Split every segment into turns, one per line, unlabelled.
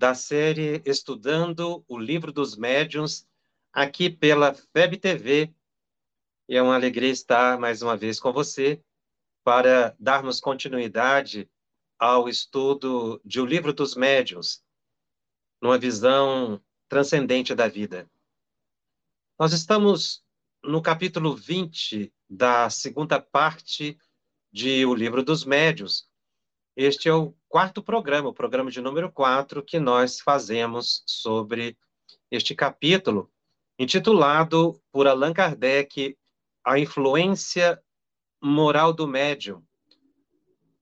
da série Estudando o Livro dos Médiuns, aqui pela FEB TV. É uma alegria estar mais uma vez com você para darmos continuidade ao estudo de O Livro dos Médiuns, numa visão transcendente da vida. Nós estamos no capítulo 20 da segunda parte de O Livro dos Médiuns. Este é o quarto programa, o programa de número quatro, que nós fazemos sobre este capítulo, intitulado por Allan Kardec A Influência Moral do Médium.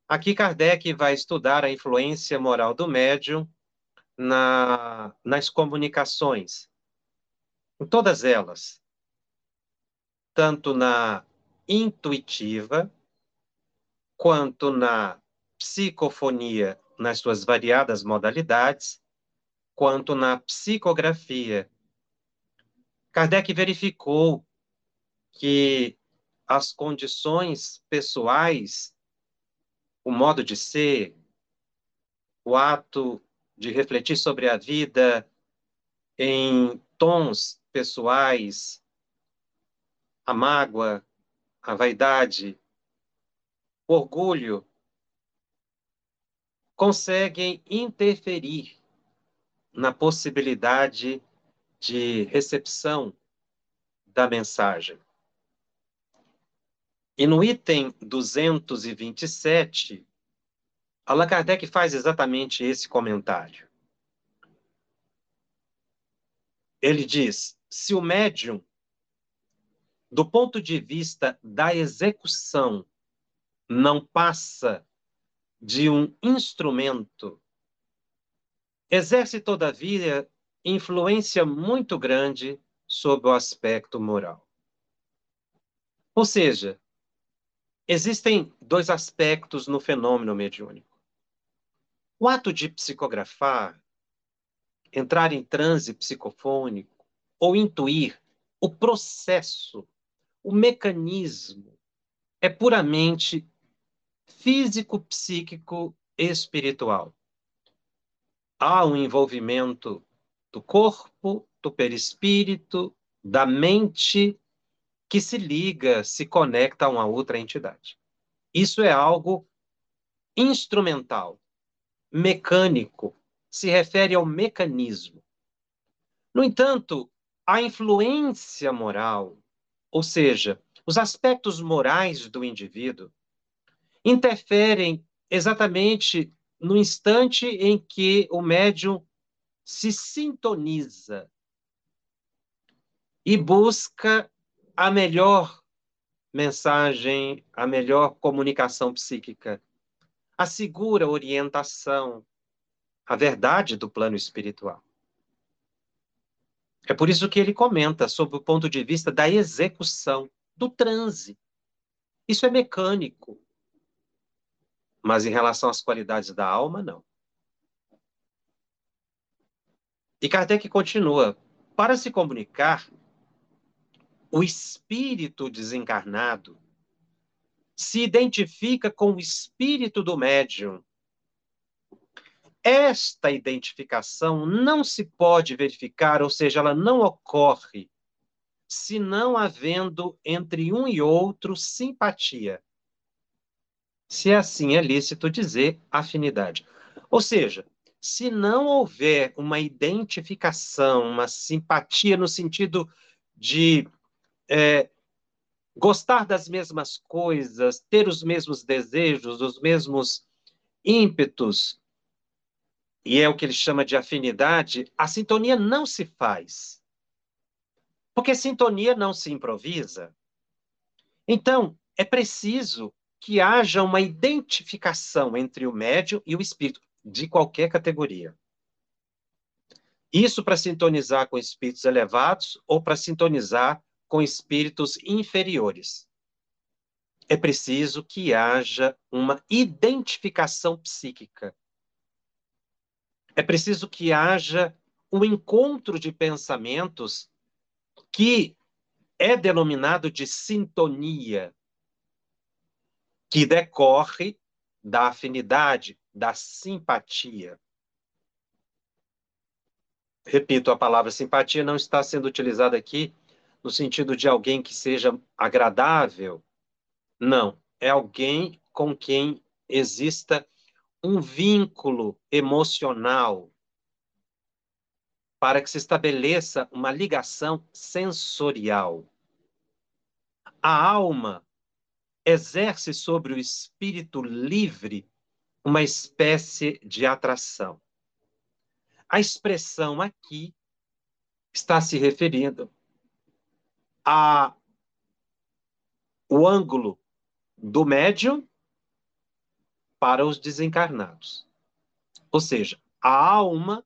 Aqui Kardec vai estudar a influência moral do médium na, nas comunicações, em todas elas, tanto na intuitiva, quanto na psicofonia nas suas variadas modalidades, quanto na psicografia. Kardec verificou que as condições pessoais, o modo de ser, o ato de refletir sobre a vida em tons pessoais, a mágoa, a vaidade, o orgulho, conseguem interferir na possibilidade de recepção da mensagem. E no item 227, Allan Kardec faz exatamente esse comentário. Ele diz: se o médium, do ponto de vista da execução, não passa de um instrumento, exerce, todavia, influência muito grande sobre o aspecto moral. Ou seja, existem dois aspectos no fenômeno mediúnico. O ato de psicografar, entrar em transe psicofônico ou intuir o processo, o mecanismo, é puramente físico, psíquico espiritual. Há um envolvimento do corpo, do perispírito, da mente, que se liga, se conecta a uma outra entidade. Isso é algo instrumental, mecânico, se refere ao mecanismo. No entanto, a influência moral, ou seja, os aspectos morais do indivíduo, interferem exatamente no instante em que o médium se sintoniza e busca a melhor mensagem, a melhor comunicação psíquica, a segura orientação, a verdade do plano espiritual. É por isso que ele comenta sobre o ponto de vista da execução, do transe. Isso é mecânico, mas em relação às qualidades da alma, não. E Kardec continua: para se comunicar, o espírito desencarnado se identifica com o espírito do médium. Esta identificação não se pode verificar, ou seja, ela não ocorre, se não havendo entre um e outro simpatia se assim é lícito dizer afinidade. Ou seja, se não houver uma identificação, uma simpatia no sentido de é, gostar das mesmas coisas, ter os mesmos desejos, os mesmos ímpetos, e é o que ele chama de afinidade, a sintonia não se faz. Porque sintonia não se improvisa. Então, é preciso que haja uma identificação entre o médium e o espírito, de qualquer categoria. Isso para sintonizar com espíritos elevados ou para sintonizar com espíritos inferiores. É preciso que haja uma identificação psíquica. É preciso que haja um encontro de pensamentos que é denominado de sintonia, que decorre da afinidade, da simpatia. Repito, a palavra simpatia não está sendo utilizada aqui no sentido de alguém que seja agradável. Não, é alguém com quem exista um vínculo emocional para que se estabeleça uma ligação sensorial. A alma exerce sobre o espírito livre uma espécie de atração. A expressão aqui está se referindo a o ângulo do médium para os desencarnados. Ou seja, a alma,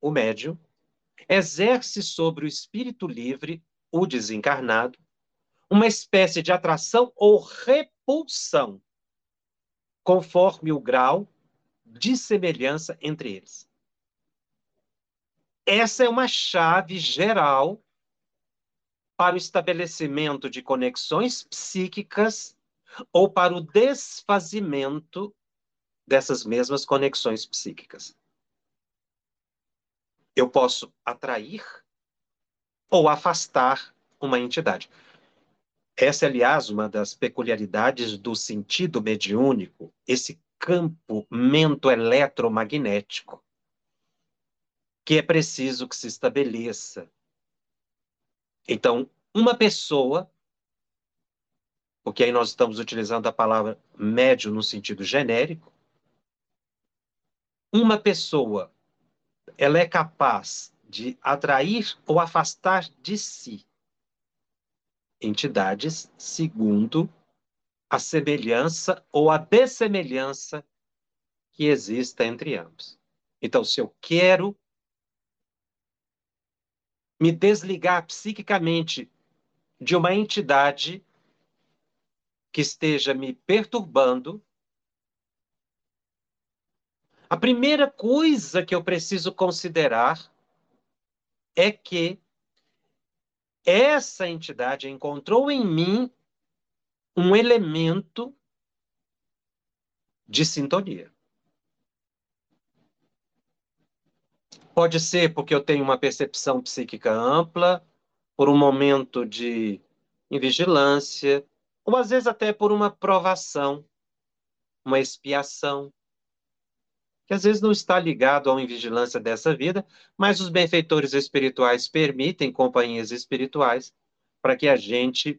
o médium, exerce sobre o espírito livre, o desencarnado, uma espécie de atração ou repulsão, conforme o grau de semelhança entre eles. Essa é uma chave geral para o estabelecimento de conexões psíquicas ou para o desfazimento dessas mesmas conexões psíquicas. Eu posso atrair ou afastar uma entidade. Essa, aliás, uma das peculiaridades do sentido mediúnico, esse campo mento-eletromagnético que é preciso que se estabeleça. Então, uma pessoa, porque aí nós estamos utilizando a palavra médio no sentido genérico, uma pessoa, ela é capaz de atrair ou afastar de si entidades segundo a semelhança ou a dessemelhança que exista entre ambos. Então, se eu quero me desligar psiquicamente de uma entidade que esteja me perturbando, a primeira coisa que eu preciso considerar é que essa entidade encontrou em mim um elemento de sintonia. Pode ser porque eu tenho uma percepção psíquica ampla, por um momento de invigilância, ou às vezes até por uma provação, uma expiação, que às vezes não está ligado à invigilância dessa vida, mas os benfeitores espirituais permitem companhias espirituais para que a gente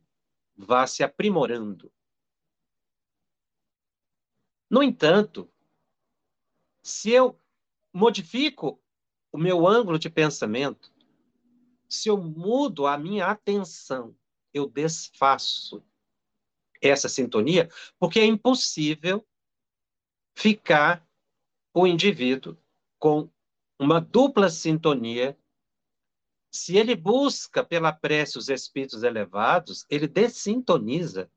vá se aprimorando. No entanto, se eu modifico o meu ângulo de pensamento, se eu mudo a minha atenção, eu desfaço essa sintonia, porque é impossível ficar o indivíduo com uma dupla sintonia. Se ele busca pela prece os espíritos elevados, ele dessintoniza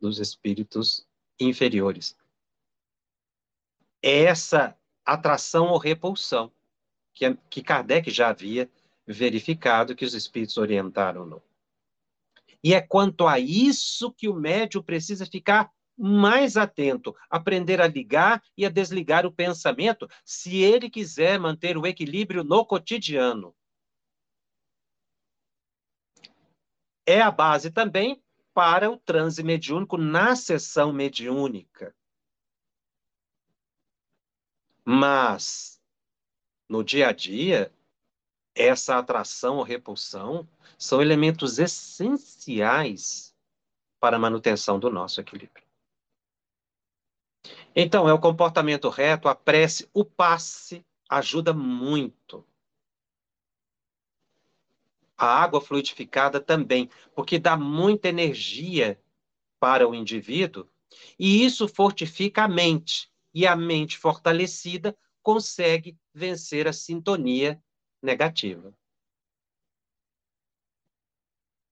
dos espíritos inferiores. É essa atração ou repulsão que, que Kardec já havia verificado que os espíritos orientaram-no. E é quanto a isso que o médium precisa ficar mais atento, aprender a ligar e a desligar o pensamento, se ele quiser manter o equilíbrio no cotidiano. É a base também para o transe mediúnico na sessão mediúnica. Mas no dia a dia, essa atração ou repulsão são elementos essenciais para a manutenção do nosso equilíbrio. Então, é o comportamento reto, a prece, o passe ajuda muito. A água fluidificada também, porque dá muita energia para o indivíduo e isso fortifica a mente. E a mente fortalecida consegue vencer a sintonia negativa.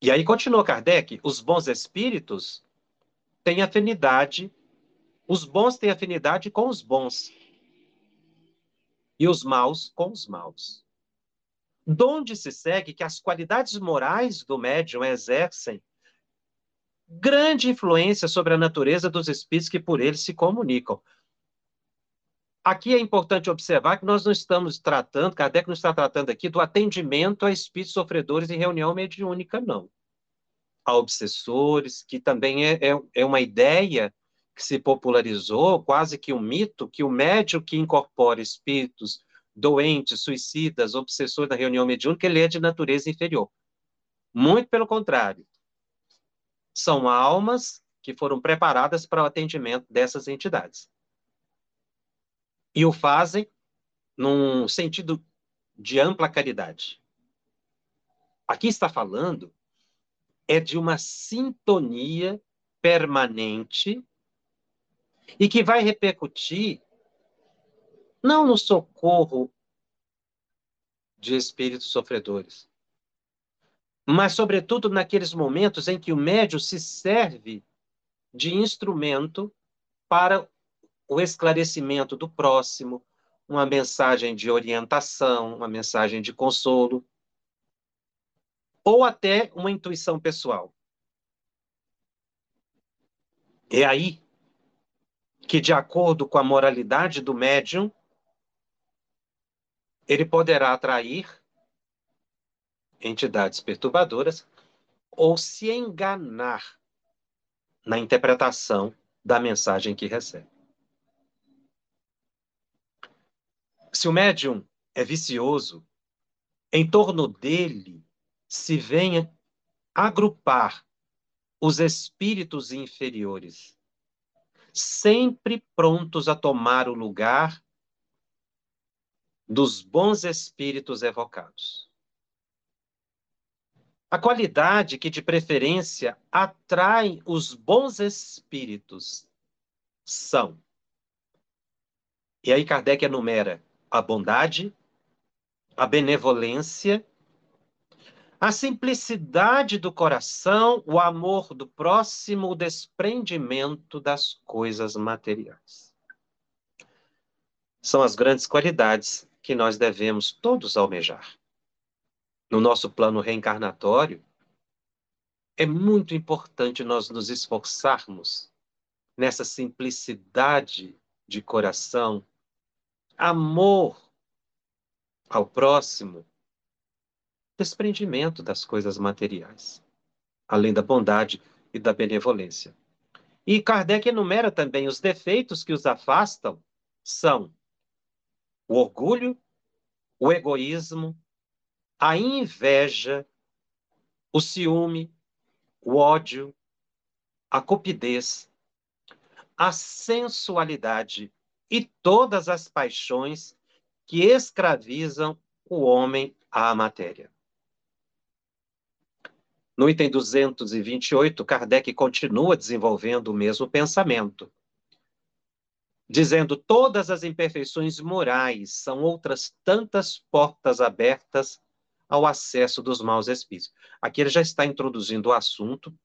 E aí continua Kardec, os bons espíritos têm afinidade, os bons têm afinidade com os bons e os maus com os maus. Donde se segue que as qualidades morais do médium exercem grande influência sobre a natureza dos espíritos que por ele se comunicam. Aqui é importante observar que nós não estamos tratando, Kardec não está tratando aqui do atendimento a espíritos sofredores em reunião mediúnica, não. A obsessores, que também é, é, é uma ideia que se popularizou, quase que um mito, que o médium que incorpora espíritos doentes, suicidas, obsessores da reunião mediúnica, ele é de natureza inferior. Muito pelo contrário. São almas que foram preparadas para o atendimento dessas entidades. E o fazem num sentido de ampla caridade. Aqui está falando é de uma sintonia permanente e que vai repercutir não no socorro de espíritos sofredores, mas, sobretudo, naqueles momentos em que o médium se serve de instrumento para o esclarecimento do próximo, uma mensagem de orientação, uma mensagem de consolo, ou até uma intuição pessoal. É aí que, de acordo com a moralidade do médium, ele poderá atrair entidades perturbadoras ou se enganar na interpretação da mensagem que recebe. Se o médium é vicioso, em torno dele se venha agrupar os espíritos inferiores, sempre prontos a tomar o lugar dos bons espíritos evocados. A qualidade que, de preferência, atrai os bons espíritos são. E aí Kardec enumera a bondade, a benevolência, a simplicidade do coração, o amor do próximo, o desprendimento das coisas materiais. São as grandes qualidades que nós devemos todos almejar. No nosso plano reencarnatório, é muito importante nós nos esforçarmos nessa simplicidade de coração, amor ao próximo, desprendimento das coisas materiais, além da bondade e da benevolência. E Kardec enumera também os defeitos que os afastam são o orgulho, o egoísmo, a inveja, o ciúme, o ódio, a cupidez, a sensualidade e todas as paixões que escravizam o homem à matéria. No item 228, Kardec continua desenvolvendo o mesmo pensamento dizendo todas as imperfeições morais são outras tantas portas abertas ao acesso dos maus espíritos. Aqui ele já está introduzindo o assunto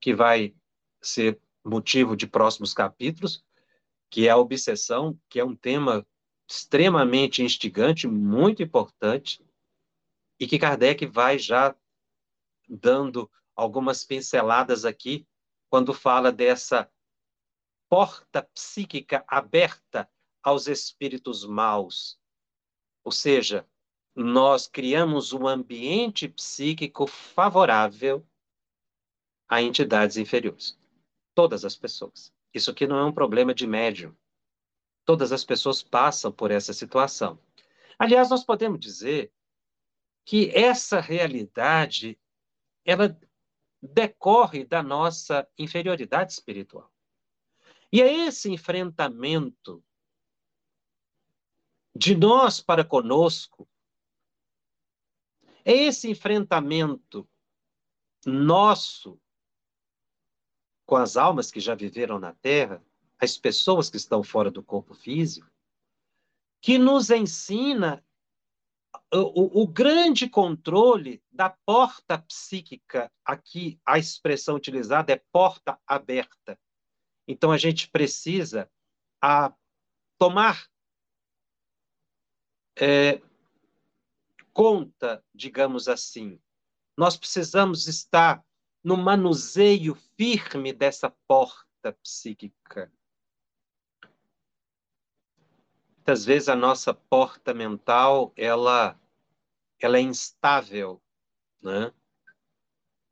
que vai ser motivo de próximos capítulos, que é a obsessão, que é um tema extremamente instigante, muito importante, e que Kardec vai já dando algumas pinceladas aqui quando fala dessa porta psíquica aberta aos espíritos maus. Ou seja, nós criamos um ambiente psíquico favorável a entidades inferiores. Todas as pessoas. Isso aqui não é um problema de médium. Todas as pessoas passam por essa situação. Aliás, nós podemos dizer que essa realidade ela decorre da nossa inferioridade espiritual. E é esse enfrentamento de nós para conosco, é esse enfrentamento nosso com as almas que já viveram na Terra, as pessoas que estão fora do corpo físico, que nos ensina o, o, grande controle da porta psíquica, aqui a expressão utilizada é porta aberta. Então a gente precisa a, tomar é, conta, digamos assim. Nós precisamos estar no manuseio firme dessa porta psíquica. Muitas vezes a nossa porta mental, ela, ela é instável, né?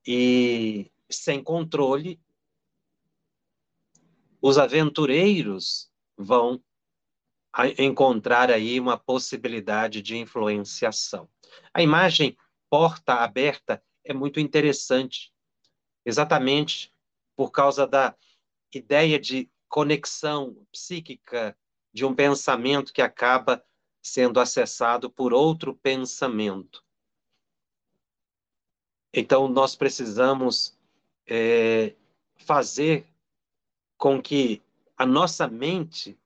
E sem controle, os aventureiros vão encontrar aí uma possibilidade de influenciação. A imagem porta aberta é muito interessante, exatamente por causa da ideia de conexão psíquica de um pensamento que acaba sendo acessado por outro pensamento. Então, nós precisamos é, fazer com que a nossa mente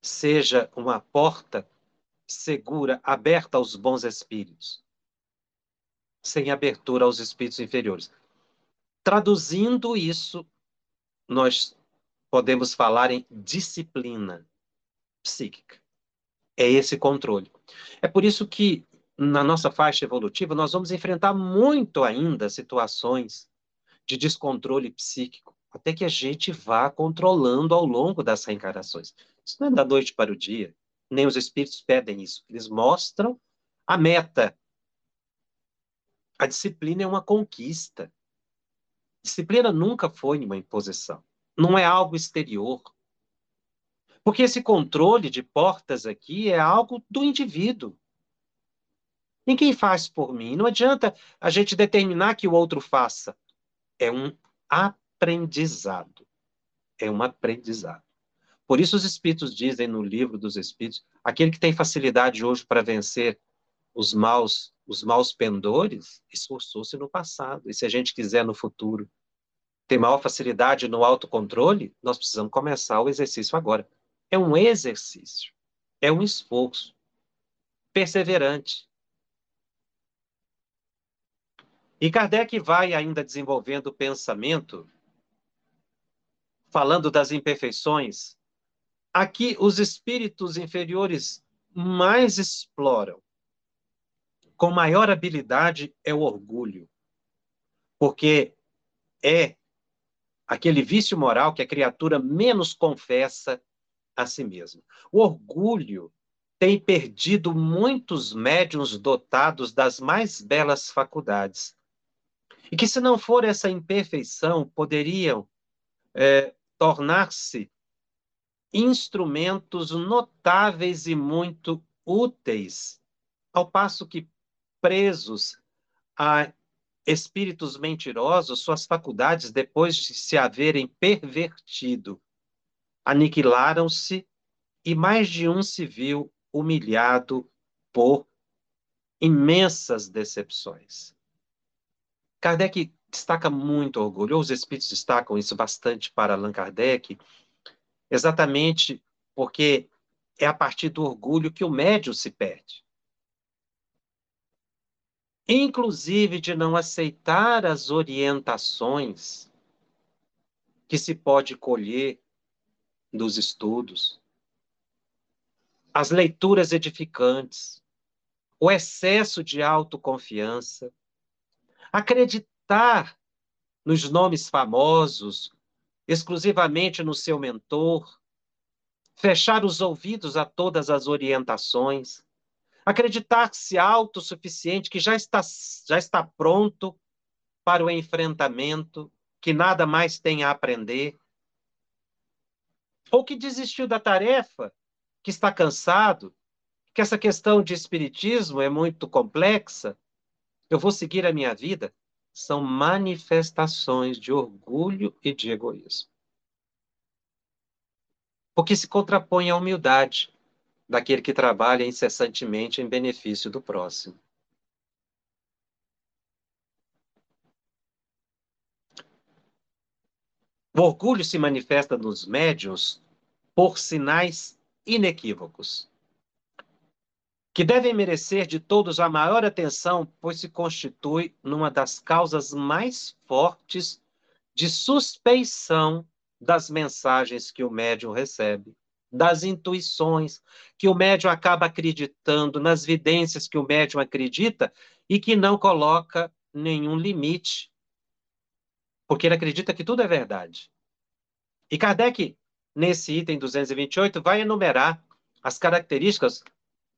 seja uma porta segura, aberta aos bons espíritos, sem abertura aos espíritos inferiores. Traduzindo isso, nós podemos falar em disciplina psíquica. É esse controle. É por isso que na nossa faixa evolutiva nós vamos enfrentar muito ainda situações de descontrole psíquico, até que a gente vá controlando ao longo das reencarnações. Isso não é da noite para o dia, nem os espíritos pedem isso. Eles mostram a meta. A disciplina é uma conquista. Disciplina nunca foi uma imposição não é algo exterior. Porque esse controle de portas aqui é algo do indivíduo. Ninguém faz por mim. Não adianta a gente determinar que o outro faça. É um aprendizado. É um aprendizado. Por isso os espíritos dizem no livro dos espíritos, aquele que tem facilidade hoje para vencer os maus, os maus pendores, esforçou-se no passado. E se a gente quiser no futuro ter maior facilidade no autocontrole, nós precisamos começar o exercício agora. É um exercício, é um esforço perseverante. E Kardec vai ainda desenvolvendo o pensamento, falando das imperfeições. Aqui, os espíritos inferiores mais exploram, com maior habilidade, é o orgulho. Porque é aquele vício moral que a criatura menos confessa a si mesma. O orgulho tem perdido muitos médiuns dotados das mais belas faculdades. E que, se não for essa imperfeição, poderiam é, tornar-se instrumentos notáveis e muito úteis, ao passo que presos a espíritos mentirosos, suas faculdades, depois de se haverem pervertido, aniquilaram-se e mais de um se viu humilhado por imensas decepções. Kardec destaca muito orgulho, os espíritos destacam isso bastante para Allan Kardec, exatamente porque é a partir do orgulho que o médium se perde inclusive de não aceitar as orientações que se pode colher dos estudos, as leituras edificantes, o excesso de autoconfiança, acreditar nos nomes famosos, exclusivamente no seu mentor, fechar os ouvidos a todas as orientações, acreditar-se autossuficiente, que já está, já está pronto para o enfrentamento, que nada mais tem a aprender, ou que desistiu da tarefa, que está cansado, que essa questão de espiritismo é muito complexa, eu vou seguir a minha vida, são manifestações de orgulho e de egoísmo. Porque se contrapõe à humildade daquele que trabalha incessantemente em benefício do próximo. O orgulho se manifesta nos médiuns por sinais inequívocos, que devem merecer de todos a maior atenção, pois se constitui numa das causas mais fortes de suspeição das mensagens que o médium recebe, das intuições que o médium acaba acreditando, nas vidências que o médium acredita e que não coloca nenhum limite, porque ele acredita que tudo é verdade. E Kardec, nesse item 228, vai enumerar as características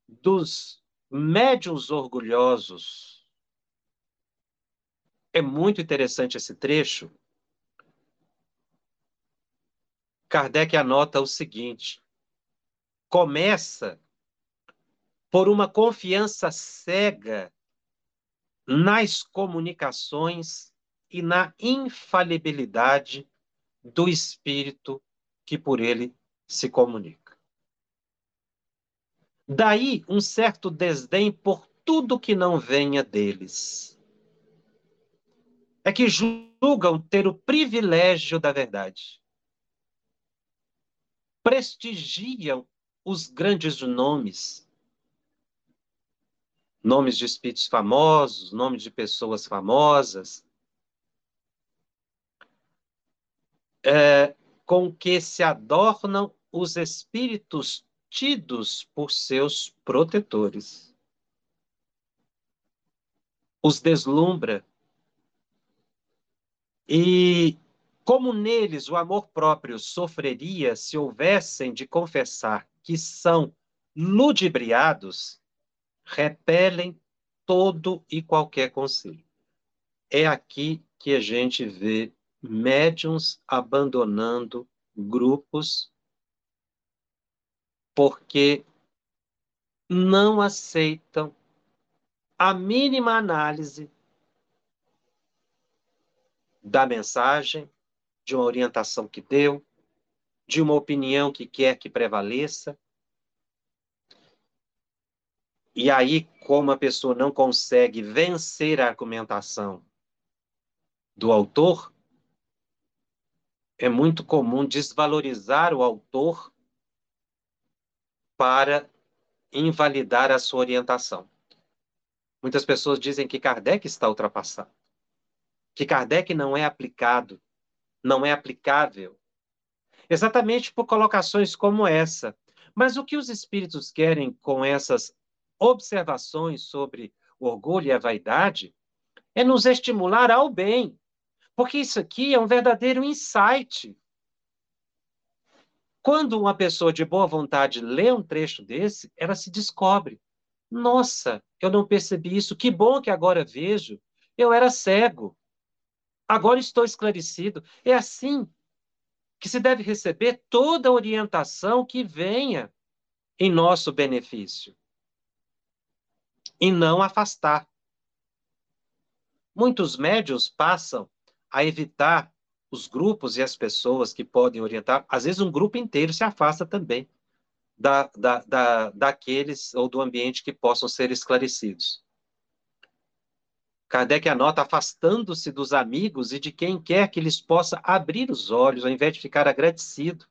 dos médiuns orgulhosos. É muito interessante esse trecho. Kardec anota o seguinte: começa por uma confiança cega nas comunicações e na infalibilidade do espírito que por ele se comunica. Daí um certo desdém por tudo que não venha deles. É que julgam ter o privilégio da verdade. Prestigiam os grandes nomes. Nomes de espíritos famosos, nomes de pessoas famosas, é, com que se adornam os espíritos tidos por seus protetores. Os deslumbra. E como neles o amor próprio sofreria se houvessem de confessar que são ludibriados, repelem todo e qualquer conselho. É aqui que a gente vê médiums abandonando grupos porque não aceitam a mínima análise da mensagem, de uma orientação que deu, de uma opinião que quer que prevaleça. E aí, como a pessoa não consegue vencer a argumentação do autor, é muito comum desvalorizar o autor para invalidar a sua orientação. Muitas pessoas dizem que Kardec está ultrapassado, que Kardec não é aplicado, não é aplicável, exatamente por colocações como essa. Mas o que os espíritos querem com essas observações sobre o orgulho e a vaidade é nos estimular ao bem, porque isso aqui é um verdadeiro insight. Quando uma pessoa de boa vontade lê um trecho desse, ela se descobre. Nossa, eu não percebi isso. Que bom que agora vejo. Eu era cego. Agora estou esclarecido. É assim que se deve receber toda orientação que venha em nosso benefício. E não afastar. Muitos médios passam a evitar os grupos e as pessoas que podem orientar. Às vezes, um grupo inteiro se afasta também da, da, da, daqueles ou do ambiente que possam ser esclarecidos. Kardec anota afastando-se dos amigos e de quem quer que lhes possa abrir os olhos, ao invés de ficar agradecido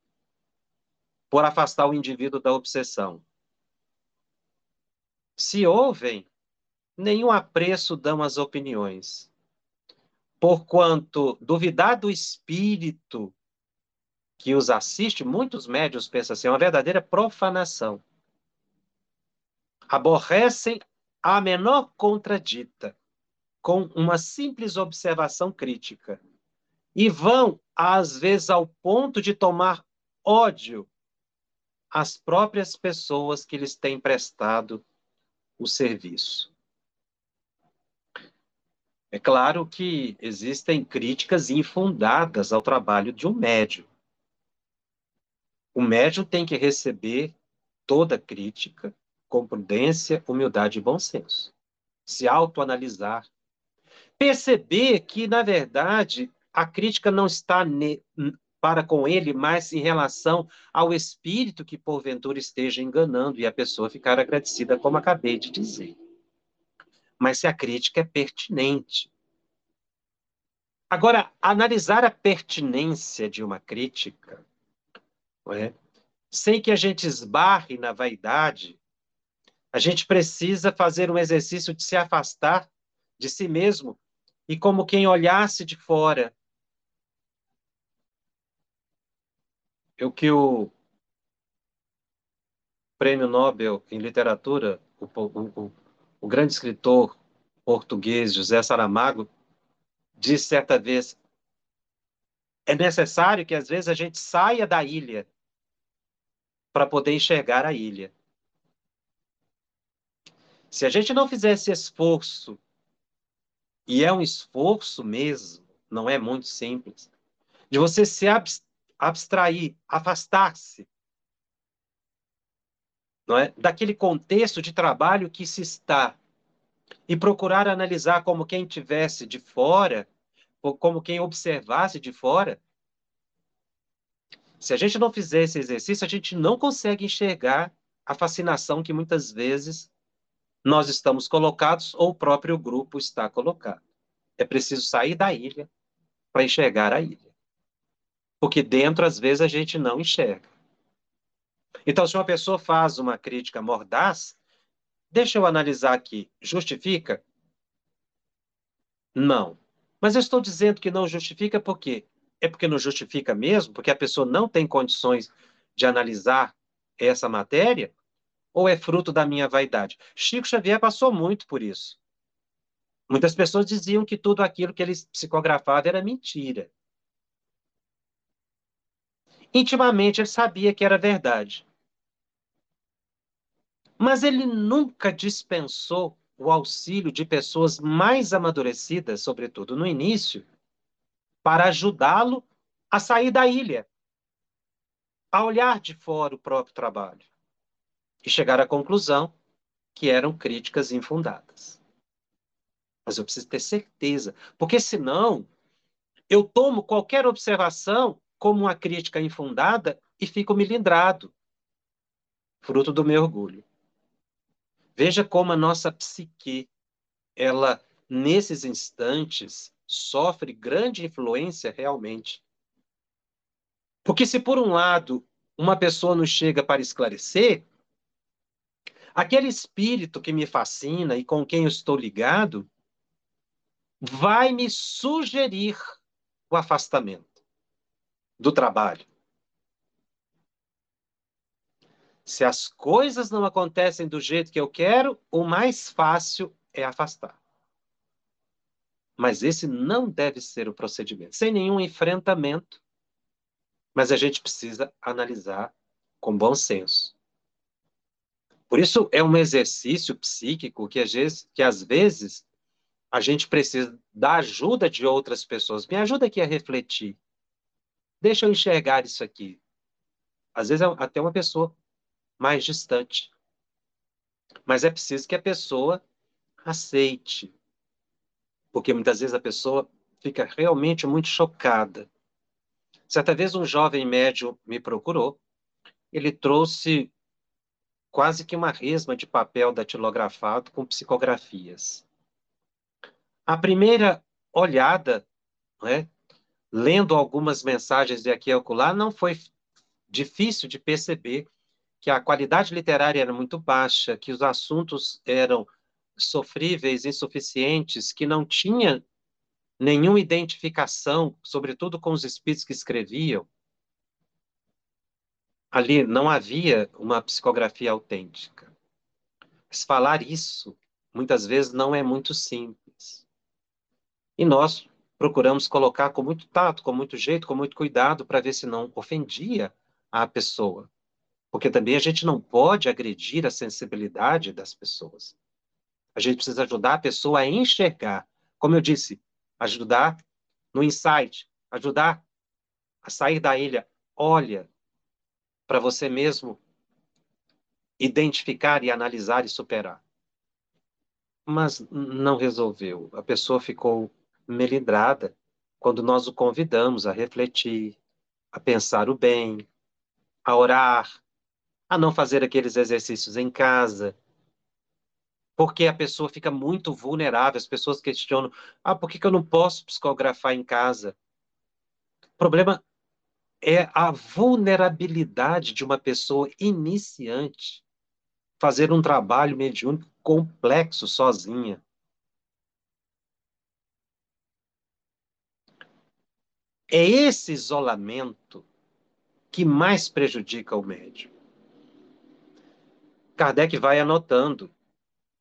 por afastar o indivíduo da obsessão. Se ouvem, nenhum apreço dão às opiniões porquanto duvidar do espírito que os assiste, muitos médios pensam assim, é uma verdadeira profanação. Aborrecem a menor contradita com uma simples observação crítica e vão, às vezes, ao ponto de tomar ódio às próprias pessoas que lhes têm prestado o serviço. É claro que existem críticas infundadas ao trabalho de um médium. O médium tem que receber toda crítica com prudência, humildade e bom senso. Se autoanalisar. Perceber que, na verdade, a crítica não está para com ele, mas em relação ao espírito que porventura esteja enganando e a pessoa ficar agradecida, como acabei de dizer mas se a crítica é pertinente. Agora, analisar a pertinência de uma crítica, é? sem que a gente esbarre na vaidade, A gente precisa fazer um exercício de se afastar de si mesmo e como quem olhasse de fora. O que o Prêmio Nobel em Literatura, o, o, o grande escritor português José Saramago disse certa vez: é necessário que às vezes a gente saia da ilha para poder enxergar a ilha. Se a gente não fizer esse esforço, e é um esforço mesmo, não é muito simples, de você se abstrair, afastar-se é? daquele contexto de trabalho que se está e procurar analisar como quem tivesse de fora, ou como quem observasse de fora. Se a gente não fizer esse exercício, a gente não consegue enxergar a fascinação que muitas vezes nós estamos colocados ou o próprio grupo está colocado. É preciso sair da ilha para enxergar a ilha. Porque dentro, às vezes, a gente não enxerga. Então, se uma pessoa faz uma crítica mordaz, deixa eu analisar aqui. Justifica? Não. Mas eu estou dizendo que não justifica por quê? É porque não justifica mesmo? Porque a pessoa não tem condições de analisar essa matéria? Ou é fruto da minha vaidade? Chico Xavier passou muito por isso. Muitas pessoas diziam que tudo aquilo que ele psicografava era mentira. Intimamente ele sabia que era verdade. Mas ele nunca dispensou o auxílio de pessoas mais amadurecidas, sobretudo no início, para ajudá-lo a sair da ilha, a olhar de fora o próprio trabalho e chegar à conclusão que eram críticas infundadas. Mas eu preciso ter certeza, porque senão eu tomo qualquer observação como uma crítica infundada e fico melindrado, fruto do meu orgulho. Veja como a nossa psique, ela, nesses instantes, sofre grande influência realmente. Porque se por um lado uma pessoa nos chega para esclarecer, aquele espírito que me fascina e com quem eu estou ligado vai me sugerir o afastamento do trabalho. Se as coisas não acontecem do jeito que eu quero, o mais fácil é afastar. Mas esse não deve ser o procedimento, sem nenhum enfrentamento. Mas a gente precisa analisar com bom senso. Por isso é um exercício psíquico que às vezes, que às vezes a gente precisa da ajuda de outras pessoas. Me ajuda aqui a refletir. Deixa eu enxergar isso aqui. Às vezes é até uma pessoa mais distante. Mas é preciso que a pessoa aceite. Porque muitas vezes a pessoa fica realmente muito chocada. Certa vez um jovem médio me procurou. Ele trouxe quase que uma resma de papel datilografado com psicografias. A primeira olhada, né, lendo algumas mensagens de aqui e acolá, não foi difícil de perceber que a qualidade literária era muito baixa, que os assuntos eram sofríveis, insuficientes, que não tinha nenhuma identificação, sobretudo com os espíritos que escreviam. Ali não havia uma psicografia autêntica. Mas falar isso, muitas vezes, não é muito simples. E nós procuramos colocar com muito tato, com muito jeito, com muito cuidado, para ver se não ofendia a pessoa. Porque também a gente não pode agredir a sensibilidade das pessoas. A gente precisa ajudar a pessoa a enxergar. Como eu disse, ajudar no insight, ajudar a sair da ilha. Olha para você mesmo identificar e analisar e superar. Mas não resolveu. A pessoa ficou melindrada quando nós o convidamos a refletir, a pensar o bem, a orar, a não fazer aqueles exercícios em casa, porque a pessoa fica muito vulnerável, as pessoas questionam, ah, por que, eu não posso psicografar em casa? O problema é a vulnerabilidade de uma pessoa iniciante fazer um trabalho mediúnico complexo sozinha. É esse isolamento que mais prejudica o médium. Kardec vai anotando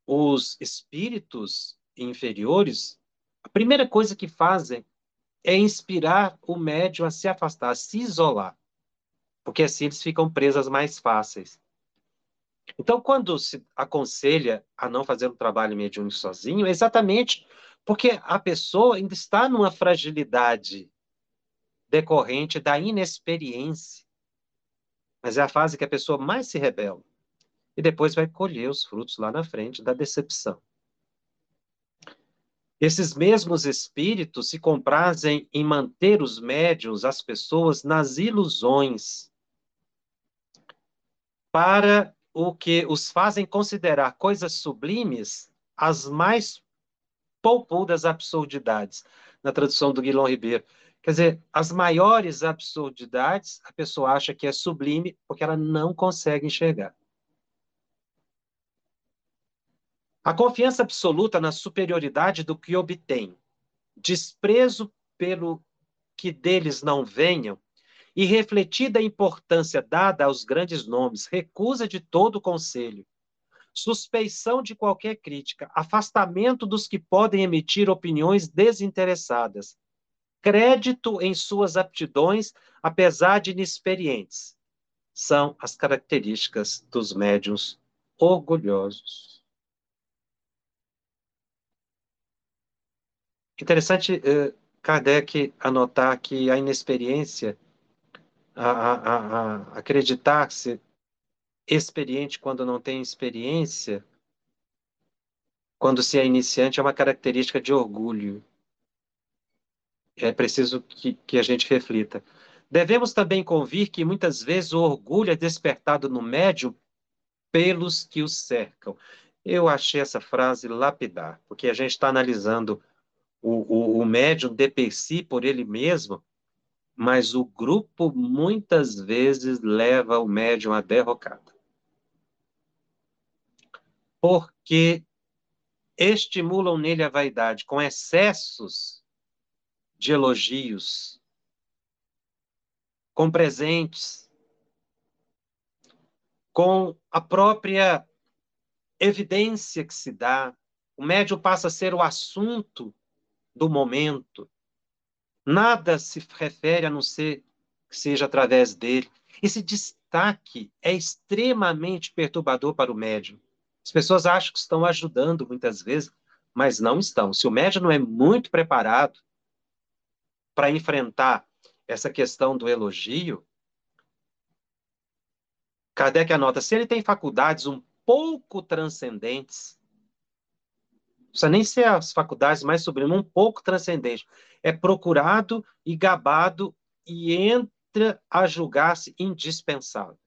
os espíritos inferiores, a primeira coisa que fazem é inspirar o médium a se afastar, a se isolar, porque assim eles ficam presas mais fáceis. Então, quando se aconselha a não fazer um trabalho mediúnico sozinho, é exatamente porque a pessoa ainda está numa fragilidade decorrente da inexperiência. Mas é a fase que a pessoa mais se rebela. E depois vai colher os frutos lá na frente da decepção. Esses mesmos espíritos se comprazem em manter os médios, as pessoas, nas ilusões, para o que os fazem considerar coisas sublimes as mais poupudas absurdidades, na tradução do Guilherme Ribeiro. Quer dizer, as maiores absurdidades, a pessoa acha que é sublime porque ela não consegue enxergar. A confiança absoluta na superioridade do que obtém, desprezo pelo que deles não venham, e refletida a importância dada aos grandes nomes, recusa de todo conselho, suspeição de qualquer crítica, afastamento dos que podem emitir opiniões desinteressadas, crédito em suas aptidões, apesar de inexperientes. São as características dos médiuns orgulhosos. Interessante uh, Kardec anotar que a inexperiência, a, a, a acreditar-se experiente quando não tem experiência, quando se é iniciante, é uma característica de orgulho é preciso que, que a gente reflita. Devemos também convir que muitas vezes o orgulho é despertado no médium pelos que o cercam. Eu achei essa frase lapidar, porque a gente está analisando o, o, o médium de per si por ele mesmo, mas o grupo muitas vezes leva o médium à derrocada. Porque estimulam nele a vaidade com excessos de elogios, com presentes, com a própria evidência que se dá. O médium passa a ser o assunto do momento. Nada se refere a não ser que seja através dele. Esse destaque é extremamente perturbador para o médium. As pessoas acham que estão ajudando muitas vezes, mas não estão. Se o médium não é muito preparado, para enfrentar essa questão do elogio, Kardec anota, se ele tem faculdades um pouco transcendentes, precisa nem ser as faculdades mais sublimes, um pouco transcendente, é procurado e gabado e entra a julgar-se indispensável.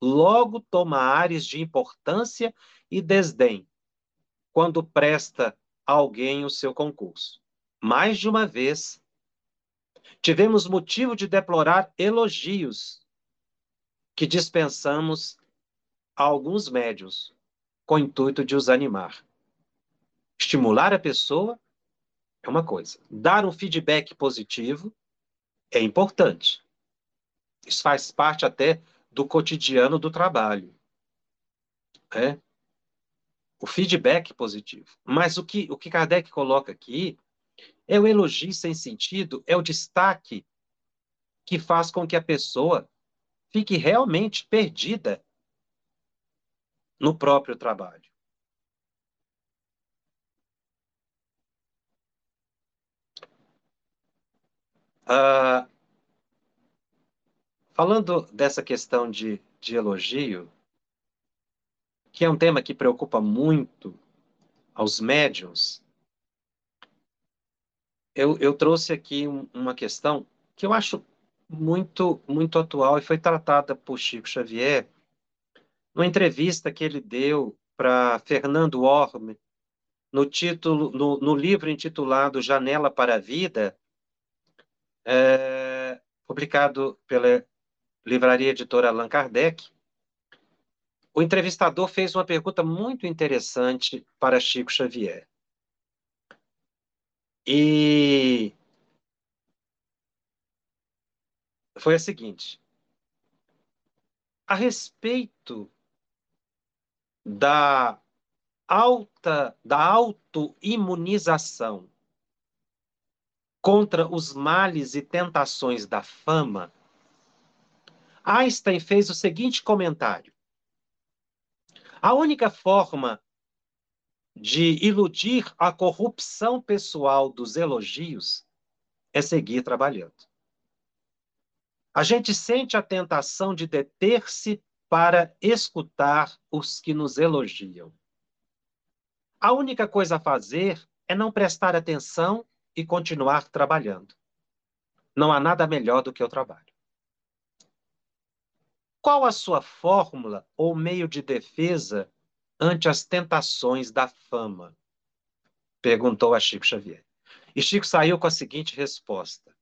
Logo toma ares de importância e desdém quando presta a alguém o seu concurso. Mais de uma vez, Tivemos motivo de deplorar elogios que dispensamos a alguns médios com o intuito de os animar. Estimular a pessoa é uma coisa, dar um feedback positivo é importante. Isso faz parte até do cotidiano do trabalho. É? O feedback positivo. Mas o que, o que Kardec coloca aqui é o elogio sem sentido, é o destaque que faz com que a pessoa fique realmente perdida no próprio trabalho. Ah, falando dessa questão de, de elogio, que é um tema que preocupa muito aos médiums, eu, eu trouxe aqui um, uma questão que eu acho muito, muito atual e foi tratada por Chico Xavier numa entrevista que ele deu para Fernando Orme, no título, no, no, livro intitulado Janela para a Vida, é, publicado pela Livraria Editora Allan Kardec. o entrevistador fez uma pergunta muito interessante para Chico Xavier. E foi a seguinte: a respeito da alta da autoimunização contra os males e tentações da fama, Einstein fez o seguinte comentário: A única forma de iludir a corrupção pessoal dos elogios é seguir trabalhando. A gente sente a tentação de deter-se para escutar os que nos elogiam. A única coisa a fazer é não prestar atenção e continuar trabalhando. Não há nada melhor do que o trabalho. Qual a sua fórmula ou meio de defesa ante as tentações da fama? Perguntou a Chico Xavier. E Chico saiu com a seguinte resposta: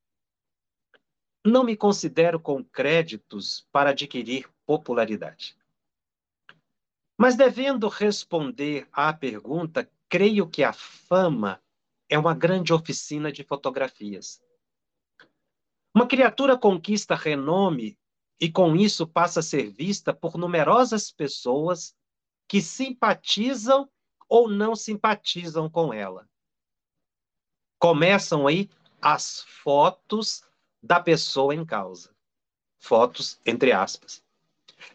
Não me considero com créditos para adquirir popularidade. Mas devendo responder à pergunta, creio que a fama é uma grande oficina de fotografias. Uma criatura conquista renome e com isso passa a ser vista por numerosas pessoas que simpatizam ou não simpatizam com ela. Começam aí as fotos da pessoa em causa. Fotos entre aspas.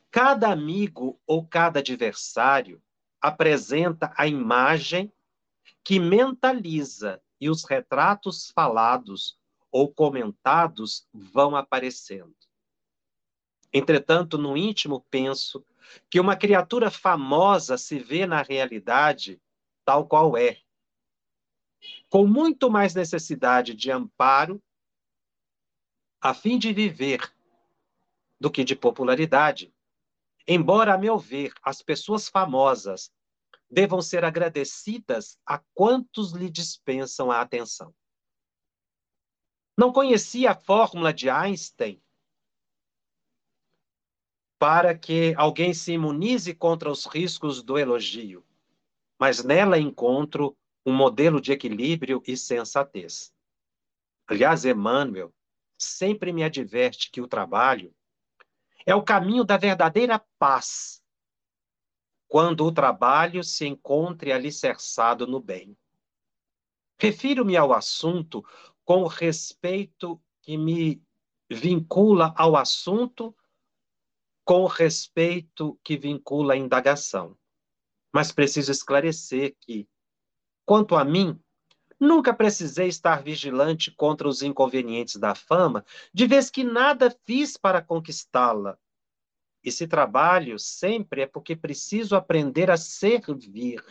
Cada amigo ou cada adversário apresenta a imagem que mentaliza e os retratos falados ou comentados vão aparecendo. Entretanto, no íntimo penso que uma criatura famosa se vê na realidade tal qual é, com muito mais necessidade de amparo a fim de viver do que de popularidade. Embora, a meu ver, as pessoas famosas devam ser agradecidas a quantos lhe dispensam a atenção. Não conhecia a fórmula de Einstein para que alguém se imunize contra os riscos do elogio, mas nela encontro um modelo de equilíbrio e sensatez. Aliás, Emmanuel sempre me adverte que o trabalho é o caminho da verdadeira paz quando o trabalho se encontre alicerçado no bem. Refiro-me ao assunto com o respeito que me vincula ao assunto, com o respeito que vincula a indagação. Mas preciso esclarecer que, quanto a mim, nunca precisei estar vigilante contra os inconvenientes da fama, de vez que nada fiz para conquistá-la, e se trabalho sempre é porque preciso aprender a servir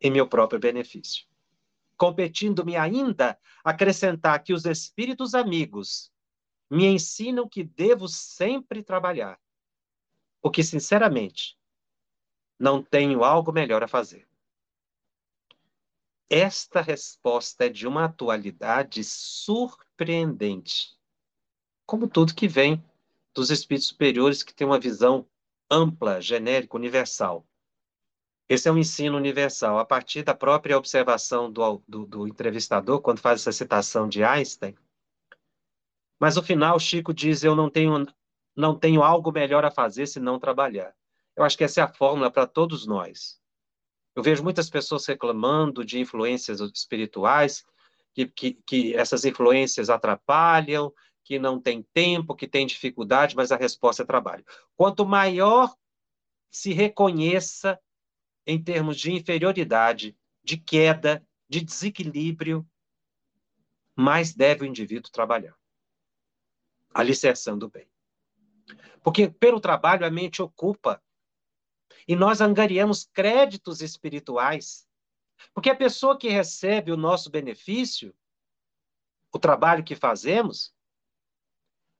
em meu próprio benefício. Competindo-me ainda acrescentar que os espíritos amigos me ensinam que devo sempre trabalhar, porque, sinceramente, não tenho algo melhor a fazer. Esta resposta é de uma atualidade surpreendente, como tudo que vem dos espíritos superiores que têm uma visão ampla, genérica, universal. Esse é um ensino universal, a partir da própria observação do, do, do entrevistador, quando faz essa citação de Einstein. Mas no final, Chico diz: Eu não tenho, não tenho algo melhor a fazer senão trabalhar. Eu acho que essa é a fórmula para todos nós. Eu vejo muitas pessoas reclamando de influências espirituais, que, que, que essas influências atrapalham, que não tem tempo, que tem dificuldade, mas a resposta é trabalho. Quanto maior se reconheça em termos de inferioridade, de queda, de desequilíbrio, mais deve o indivíduo trabalhar, alicerçando bem. Porque pelo trabalho a mente ocupa e nós angariamos créditos espirituais. Porque a pessoa que recebe o nosso benefício, o trabalho que fazemos,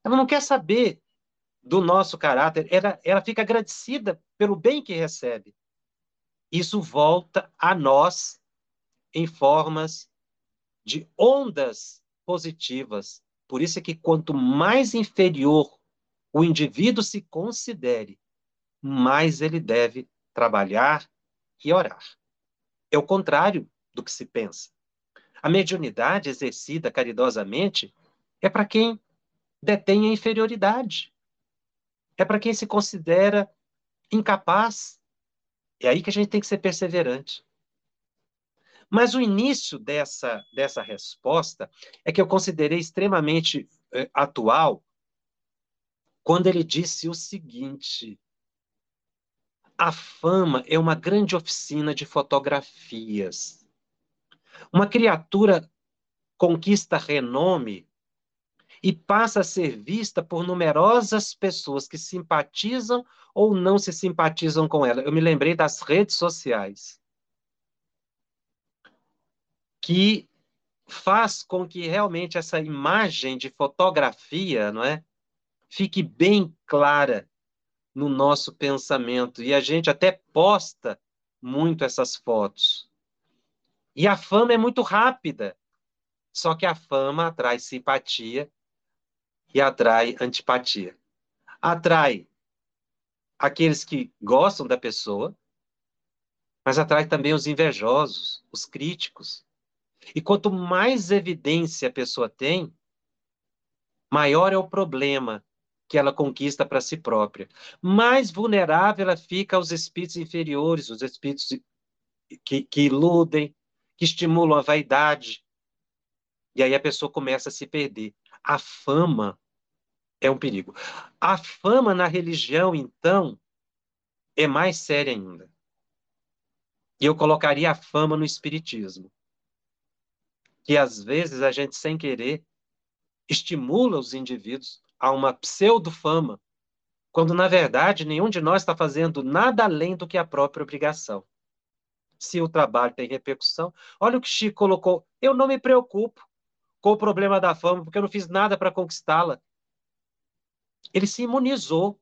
ela não quer saber do nosso caráter, ela, ela fica agradecida pelo bem que recebe. Isso volta a nós em formas de ondas positivas. Por isso é que quanto mais inferior o indivíduo se considere, mais ele deve trabalhar e orar. É o contrário do que se pensa. A mediunidade exercida caridosamente é para quem detém a inferioridade. É para quem se considera incapaz. É aí que a gente tem que ser perseverante. Mas o início dessa, dessa resposta é que eu considerei extremamente eh, atual quando ele disse o seguinte: a fama é uma grande oficina de fotografias. Uma criatura conquista renome e passa a ser vista por numerosas pessoas que simpatizam ou não se simpatizam com ela. Eu me lembrei das redes sociais, que faz com que realmente essa imagem de fotografia, não é, fique bem clara no nosso pensamento e a gente até posta muito essas fotos. E a fama é muito rápida. Só que a fama atrai simpatia e atrai antipatia. Atrai aqueles que gostam da pessoa, mas atrai também os invejosos, os críticos. E quanto mais evidência a pessoa tem, maior é o problema que ela conquista para si própria. Mais vulnerável ela fica aos espíritos inferiores, os espíritos que, que iludem, que estimulam a vaidade. E aí a pessoa começa a se perder. A fama é um perigo. A fama na religião, então, é mais séria ainda. E eu colocaria a fama no espiritismo. Que às vezes a gente, sem querer, estimula os indivíduos a uma pseudo-fama, quando na verdade nenhum de nós está fazendo nada além do que a própria obrigação. Se o trabalho tem repercussão, olha o que Chico colocou: eu não me preocupo com o problema da fama, porque eu não fiz nada para conquistá-la. Ele se imunizou.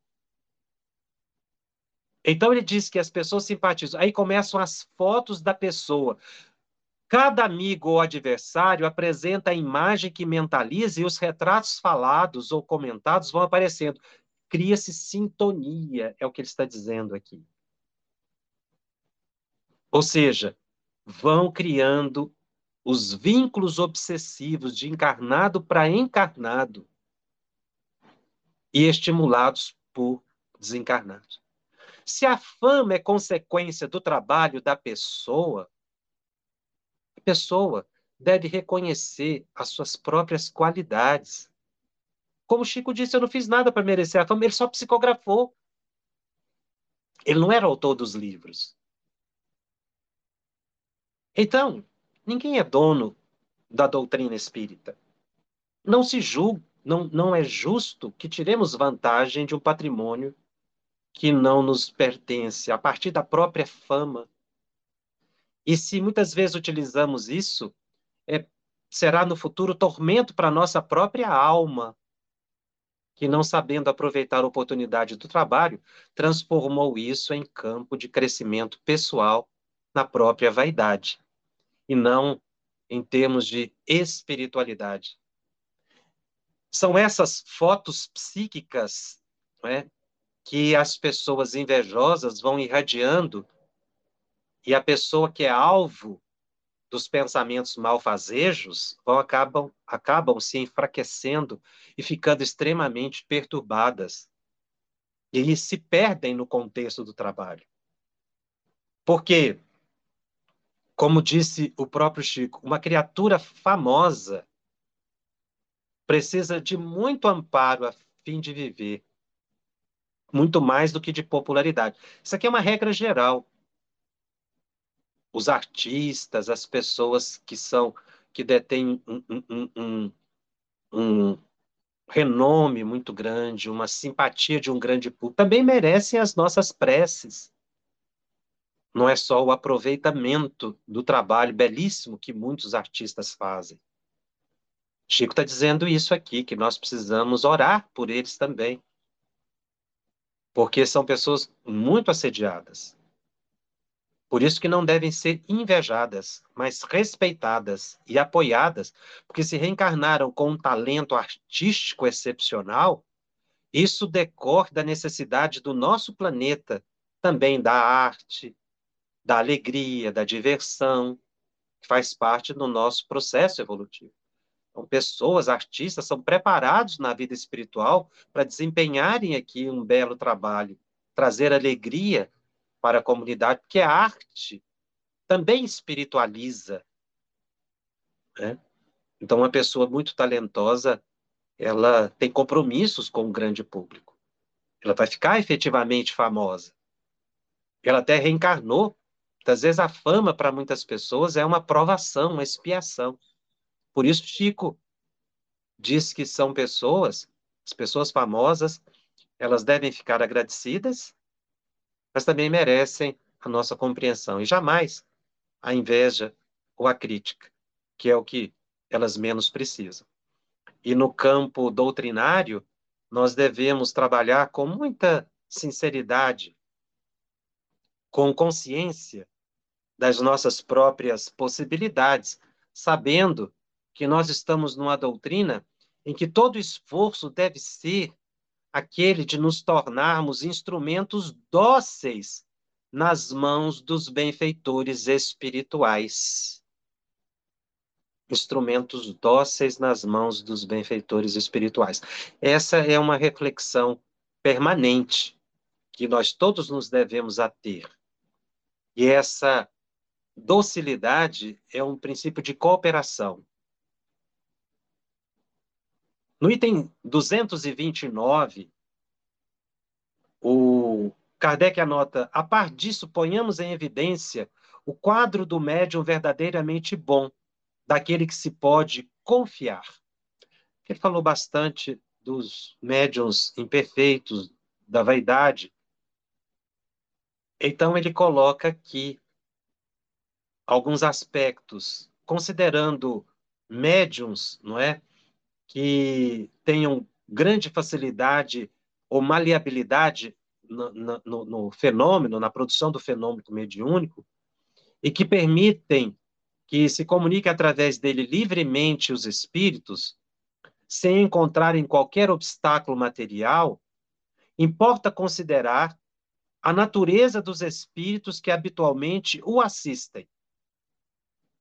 Então ele diz que as pessoas simpatizam. Aí começam as fotos da pessoa. Cada amigo ou adversário apresenta a imagem que mentaliza e os retratos falados ou comentados vão aparecendo. Cria-se sintonia, é o que ele está dizendo aqui. Ou seja, vão criando os vínculos obsessivos de encarnado para encarnado e estimulados por desencarnados. Se a fama é consequência do trabalho da pessoa, pessoa deve reconhecer as suas próprias qualidades. Como Chico disse, eu não fiz nada para merecer a fama, ele só psicografou. Ele não era autor dos livros. Então, ninguém é dono da doutrina espírita. Não se julga, não, não é justo que tiremos vantagem de um patrimônio que não nos pertence, a partir da própria fama e se muitas vezes utilizamos isso, é, será no futuro tormento para nossa própria alma, que não sabendo aproveitar a oportunidade do trabalho, transformou isso em campo de crescimento pessoal na própria vaidade, e não em termos de espiritualidade. São essas fotos psíquicas é, que as pessoas invejosas vão irradiando e a pessoa que é alvo dos pensamentos malfazejos vão acabam acabam se enfraquecendo e ficando extremamente perturbadas e se perdem no contexto do trabalho. Porque, como disse o próprio Chico, uma criatura famosa precisa de muito amparo a fim de viver, muito mais do que de popularidade. Isso aqui é uma regra geral os artistas, as pessoas que são que detêm um, um, um, um, renome muito grande, uma simpatia de um grande público, também merecem as nossas preces. Não é só o aproveitamento do trabalho belíssimo que muitos artistas fazem. Chico está dizendo isso aqui, que nós precisamos orar por eles também. Porque são pessoas muito assediadas. Por isso que não devem ser invejadas, mas respeitadas e apoiadas, porque se reencarnaram com um talento artístico excepcional Isso decorre da necessidade do nosso planeta, também da arte, da alegria, da diversão, que faz parte do nosso processo evolutivo. Então, pessoas, artistas, são preparados na vida espiritual para desempenharem aqui um belo trabalho, trazer alegria para a comunidade, porque a arte também espiritualiza. Né? Então, uma pessoa muito talentosa, ela tem compromissos com o grande público. Ela vai ficar efetivamente famosa. Ela até reencarnou. Muitas vezes a fama para muitas pessoas é uma provação, uma expiação. Por isso, Chico diz que são pessoas, as pessoas famosas, elas devem ficar agradecidas, mas também merecem a nossa compreensão. E jamais a inveja ou a crítica, que é o que elas menos precisam. E no campo doutrinário, nós devemos trabalhar com muita sinceridade, com consciência das nossas próprias possibilidades, sabendo que nós estamos numa doutrina em que todo esforço deve ser aquele de nos tornarmos instrumentos dóceis nas mãos dos benfeitores espirituais. Instrumentos dóceis nas mãos dos benfeitores espirituais. Essa é uma reflexão permanente que nós todos nos devemos a ter. E essa docilidade é um princípio de cooperação. No item 229, o Kardec anota: a par disso, ponhamos em evidência o quadro do médium verdadeiramente bom, daquele que se pode confiar. Ele falou bastante dos médiums imperfeitos, da vaidade. Então, ele coloca aqui alguns aspectos, considerando médiums, não é? Que tenham grande facilidade ou maleabilidade no, no, no fenômeno, na produção do fenômeno mediúnico, e que permitem que se comunique através dele livremente os espíritos, sem encontrarem qualquer obstáculo material, importa considerar a natureza dos espíritos que habitualmente o assistem,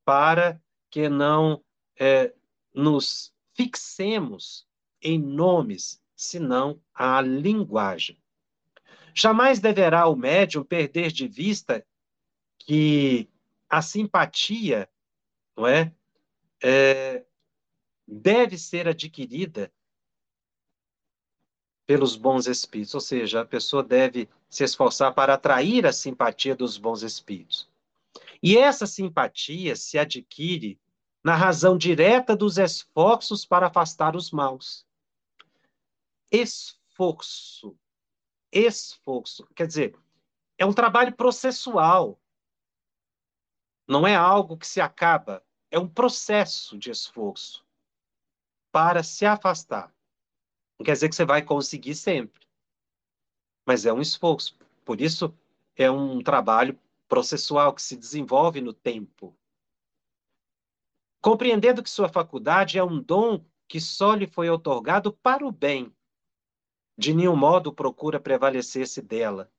para que não é, nos fixemos em nomes, senão a linguagem. Jamais deverá o médium perder de vista que a simpatia, não é, é deve ser adquirida pelos bons espíritos, ou seja, a pessoa deve se esforçar para atrair a simpatia dos bons espíritos. E essa simpatia se adquire na razão direta dos esforços para afastar os maus. Esforço esforço. Quer dizer, é um trabalho processual. Não é algo que se acaba, é um processo de esforço para se afastar. Não quer dizer que você vai conseguir sempre, mas é um esforço. Por isso, é um trabalho processual que se desenvolve no tempo. Compreendendo que sua faculdade é um dom que só lhe foi otorgado para o bem de nenhum modo procura prevalecer-se dela,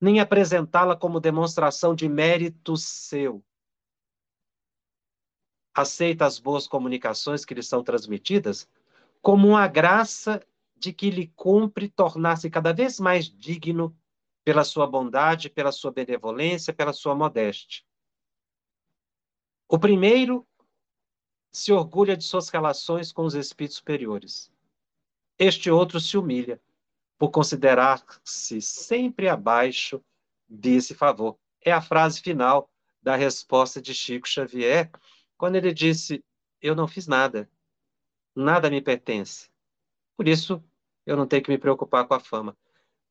nem apresentá-la como demonstração de mérito seu. Aceita as boas comunicações que lhe são transmitidas como uma graça de que lhe cumpre tornar-se cada vez mais digno pela sua bondade, pela sua benevolência, pela sua modéstia. O primeiro se orgulha de suas relações com os espíritos superiores. Este outro se humilha, por considerar-se sempre abaixo desse favor. É a frase final da resposta de Chico Xavier, quando ele disse: Eu não fiz nada, nada me pertence. Por isso, eu não tenho que me preocupar com a fama.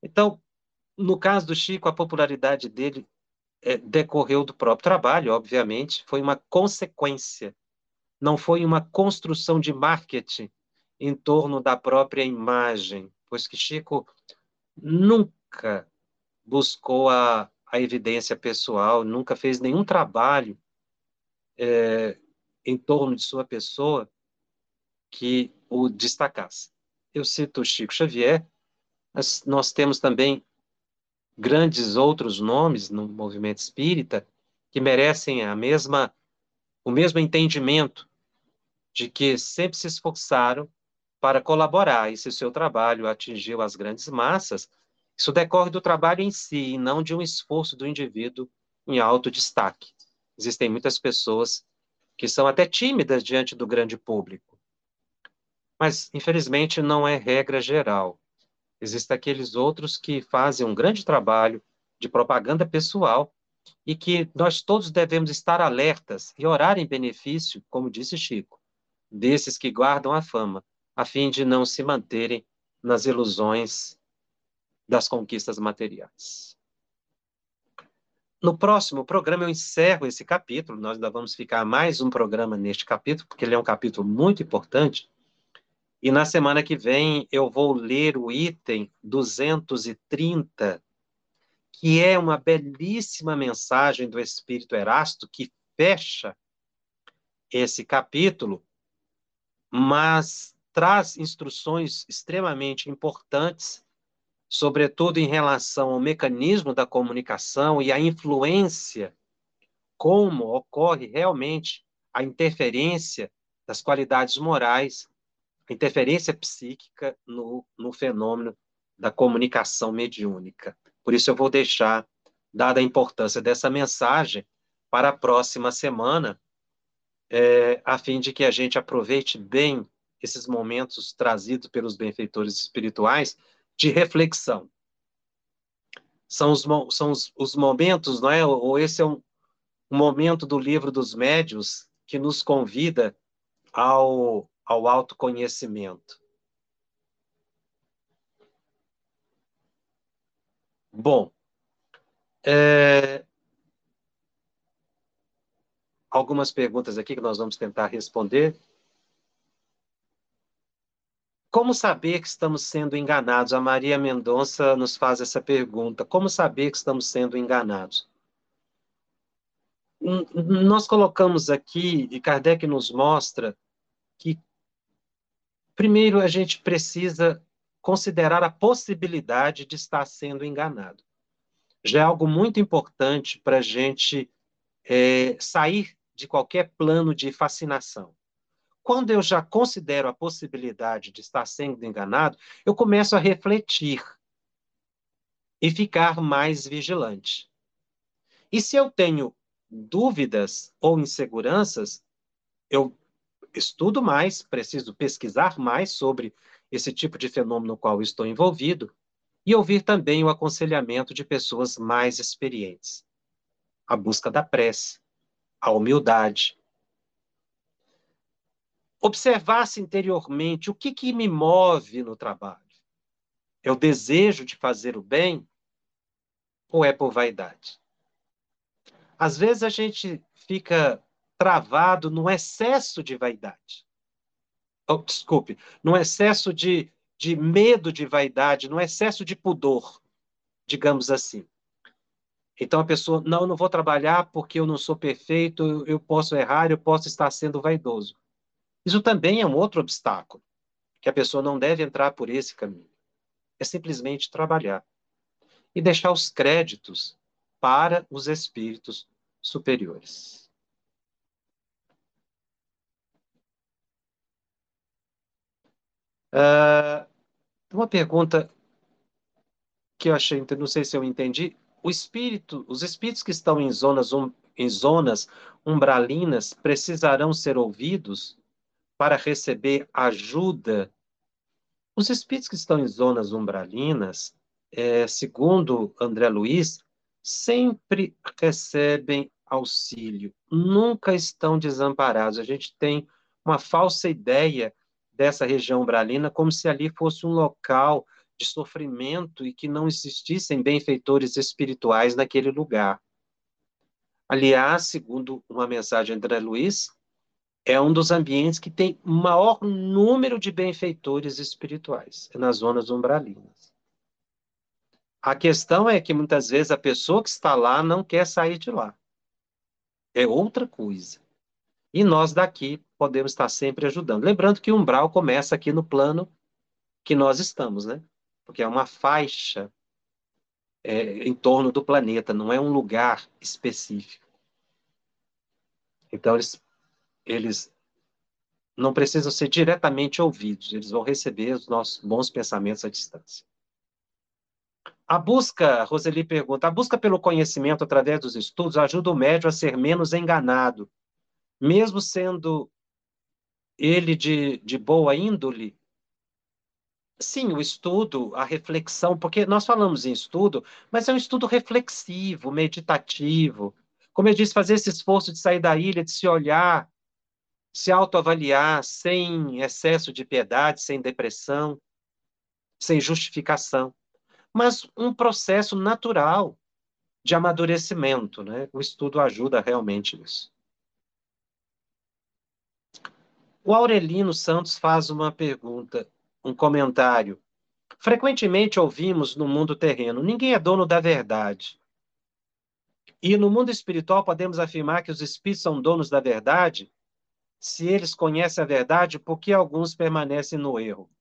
Então, no caso do Chico, a popularidade dele é, decorreu do próprio trabalho, obviamente, foi uma consequência, não foi uma construção de marketing em torno da própria imagem, pois que Chico nunca buscou a, a evidência pessoal, nunca fez nenhum trabalho é, em torno de sua pessoa que o destacasse. Eu cito Chico Xavier Mas nós temos também grandes outros nomes no movimento espírita que merecem a mesma o mesmo entendimento de que sempre se esforçaram para colaborar e se seu trabalho atingiu as grandes massas, isso decorre do trabalho em si e não de um esforço do indivíduo em alto destaque. Existem muitas pessoas que são até tímidas diante do grande público. Mas, infelizmente, não é regra geral. Existem aqueles outros que fazem um grande trabalho de propaganda pessoal e que nós todos devemos estar alertas e orar em benefício, como disse Chico, desses que guardam a fama, a fim de não se manterem nas ilusões das conquistas materiais. No próximo programa eu encerro esse capítulo, nós ainda vamos ficar mais um programa neste capítulo, porque ele é um capítulo muito importante. E na semana que vem eu vou ler o item 230 que é uma belíssima mensagem do Espírito Erasto que fecha esse capítulo, mas traz instruções extremamente importantes, sobretudo em relação ao mecanismo da comunicação e a influência, como ocorre realmente a interferência das qualidades morais, a interferência psíquica no, no fenômeno da comunicação mediúnica. Por isso, eu vou deixar, dada a importância dessa mensagem, para a próxima semana, é, a fim de que a gente aproveite bem esses momentos trazidos pelos benfeitores espirituais de reflexão. São os, são os, os momentos, não é? Ou esse é um, um momento do livro dos médios que nos convida ao, ao autoconhecimento. Bom, é... algumas perguntas aqui que nós vamos tentar responder. Como saber que estamos sendo enganados? A Maria Mendonça nos faz essa pergunta. Como saber que estamos sendo enganados? Nós colocamos aqui, e Kardec nos mostra, que primeiro a gente precisa considerar a possibilidade de estar sendo enganado. Já é algo muito importante para a gente é, sair de qualquer plano de fascinação. Quando eu já considero a possibilidade de estar sendo enganado, eu começo a refletir e ficar mais vigilante. E se eu tenho dúvidas ou inseguranças, eu estudo mais, preciso pesquisar mais sobre esse tipo de fenômeno no qual estou envolvido e ouvir também o aconselhamento de pessoas mais experientes. A busca da prece, a humildade. Observar-se interiormente o que, que me move no trabalho. É o desejo de fazer o bem ou é por vaidade? Às vezes a gente fica travado no excesso de vaidade oh, desculpe, num excesso de, de medo de vaidade, num excesso de pudor, digamos assim. Então a pessoa, não, eu não vou trabalhar porque eu não sou perfeito, eu posso errar, eu posso estar sendo vaidoso. Isso também é um outro obstáculo, que a pessoa não deve entrar por esse caminho. É simplesmente trabalhar e deixar os créditos para os espíritos superiores. Uh, uma pergunta que eu achei, não sei se eu entendi. O espírito, os espíritos que estão em zonas, um, em zonas umbralinas precisarão ser ouvidos para receber ajuda. Os espíritos que estão em zonas umbralinas, é, segundo André Luiz, sempre recebem auxílio, nunca estão desamparados. A gente tem uma falsa ideia dessa região umbralina como se ali fosse um local de sofrimento e que não existissem benfeitores espirituais naquele lugar. Aliás, segundo uma mensagem de André Luiz, é um dos ambientes que tem maior número de benfeitores espirituais, é nas zonas umbralinas. A questão é que muitas vezes a pessoa que está lá não quer sair de lá. É outra coisa. E nós daqui podemos estar sempre ajudando. Lembrando que o umbral começa aqui no plano que nós estamos, né? Porque é uma faixa é, em torno do planeta, não é um lugar específico. Então, eles, eles não precisam ser diretamente ouvidos, eles vão receber os nossos bons pensamentos à distância. A busca, Roseli pergunta, a busca pelo conhecimento através dos estudos ajuda o médium a ser menos enganado, mesmo sendo ele de, de boa índole? Sim, o estudo, a reflexão, porque nós falamos em estudo, mas é um estudo reflexivo, meditativo. Como eu disse, fazer esse esforço de sair da ilha, de se olhar, se autoavaliar sem excesso de piedade, sem depressão, sem justificação, mas um processo natural de amadurecimento, né? O estudo ajuda realmente nisso. O Aurelino Santos faz uma pergunta, um comentário. Frequentemente ouvimos no mundo terreno: ninguém é dono da verdade. E no mundo espiritual podemos afirmar que os espíritos são donos da verdade se eles conhecem a verdade, por que alguns permanecem no erro?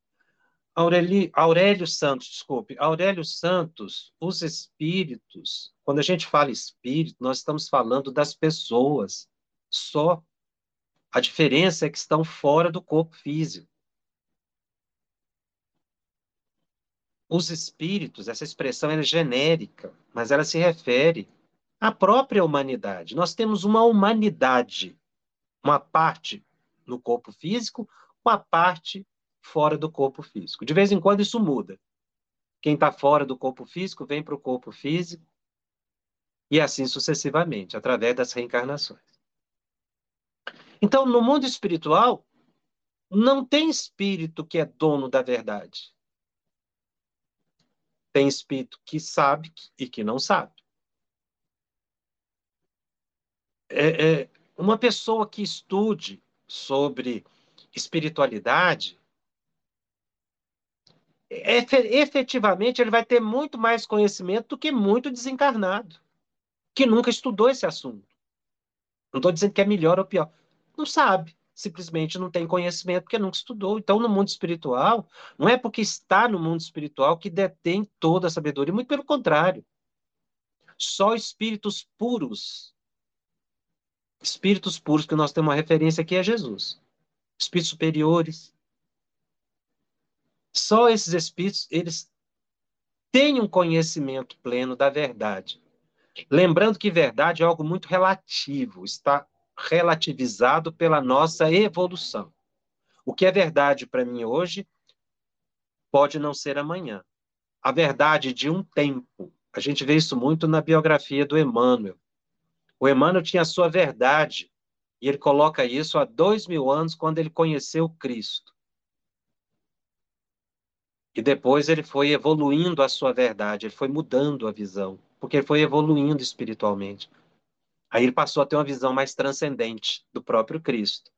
Aureli, Aurélio Santos, desculpe, Aurélio Santos, os espíritos, quando a gente fala espírito, nós estamos falando das pessoas, só. A diferença é que estão fora do corpo físico. Os espíritos, essa expressão é genérica, mas ela se refere à própria humanidade. Nós temos uma humanidade uma parte no corpo físico, uma parte fora do corpo físico. De vez em quando isso muda. Quem está fora do corpo físico vem para o corpo físico e assim sucessivamente, através das reencarnações. Então, no mundo espiritual, não tem espírito que é dono da verdade. Tem espírito que sabe e que não sabe. É, é, uma pessoa que estude sobre espiritualidade, efetivamente ele vai ter muito mais conhecimento do que muito desencarnado, que nunca estudou esse assunto. Não estou dizendo que é melhor ou pior. Não sabe, simplesmente não tem conhecimento porque nunca estudou. Então, no mundo espiritual, não é porque está no mundo espiritual que detém toda a sabedoria, muito pelo contrário. Só espíritos puros Espíritos puros, que nós temos uma referência aqui é Jesus. Espíritos superiores. Só esses espíritos, eles têm um conhecimento pleno da verdade. Lembrando que verdade é algo muito relativo, está relativizado pela nossa evolução. O que é verdade para mim hoje pode não ser amanhã. A verdade de um tempo. A gente vê isso muito na biografia do Emmanuel. O Emmanuel tinha a sua verdade, e ele coloca isso há dois mil anos, quando ele conheceu Cristo. E depois ele foi evoluindo a sua verdade, ele foi mudando a visão, porque ele foi evoluindo espiritualmente. Aí ele passou a ter uma visão mais transcendente do próprio Cristo.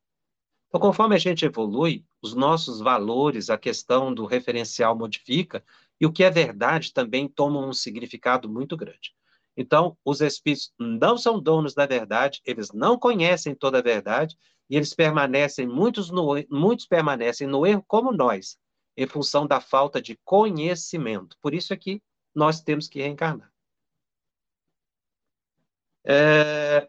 Então, conforme a gente evolui, os nossos valores, a questão do referencial modifica, e o que é verdade também toma um significado muito grande. Então, os espíritos não são donos da verdade, eles não conhecem toda a verdade e eles permanecem, muitos, no, muitos permanecem no erro como nós, em função da falta de conhecimento. Por isso é que nós temos que reencarnar. É...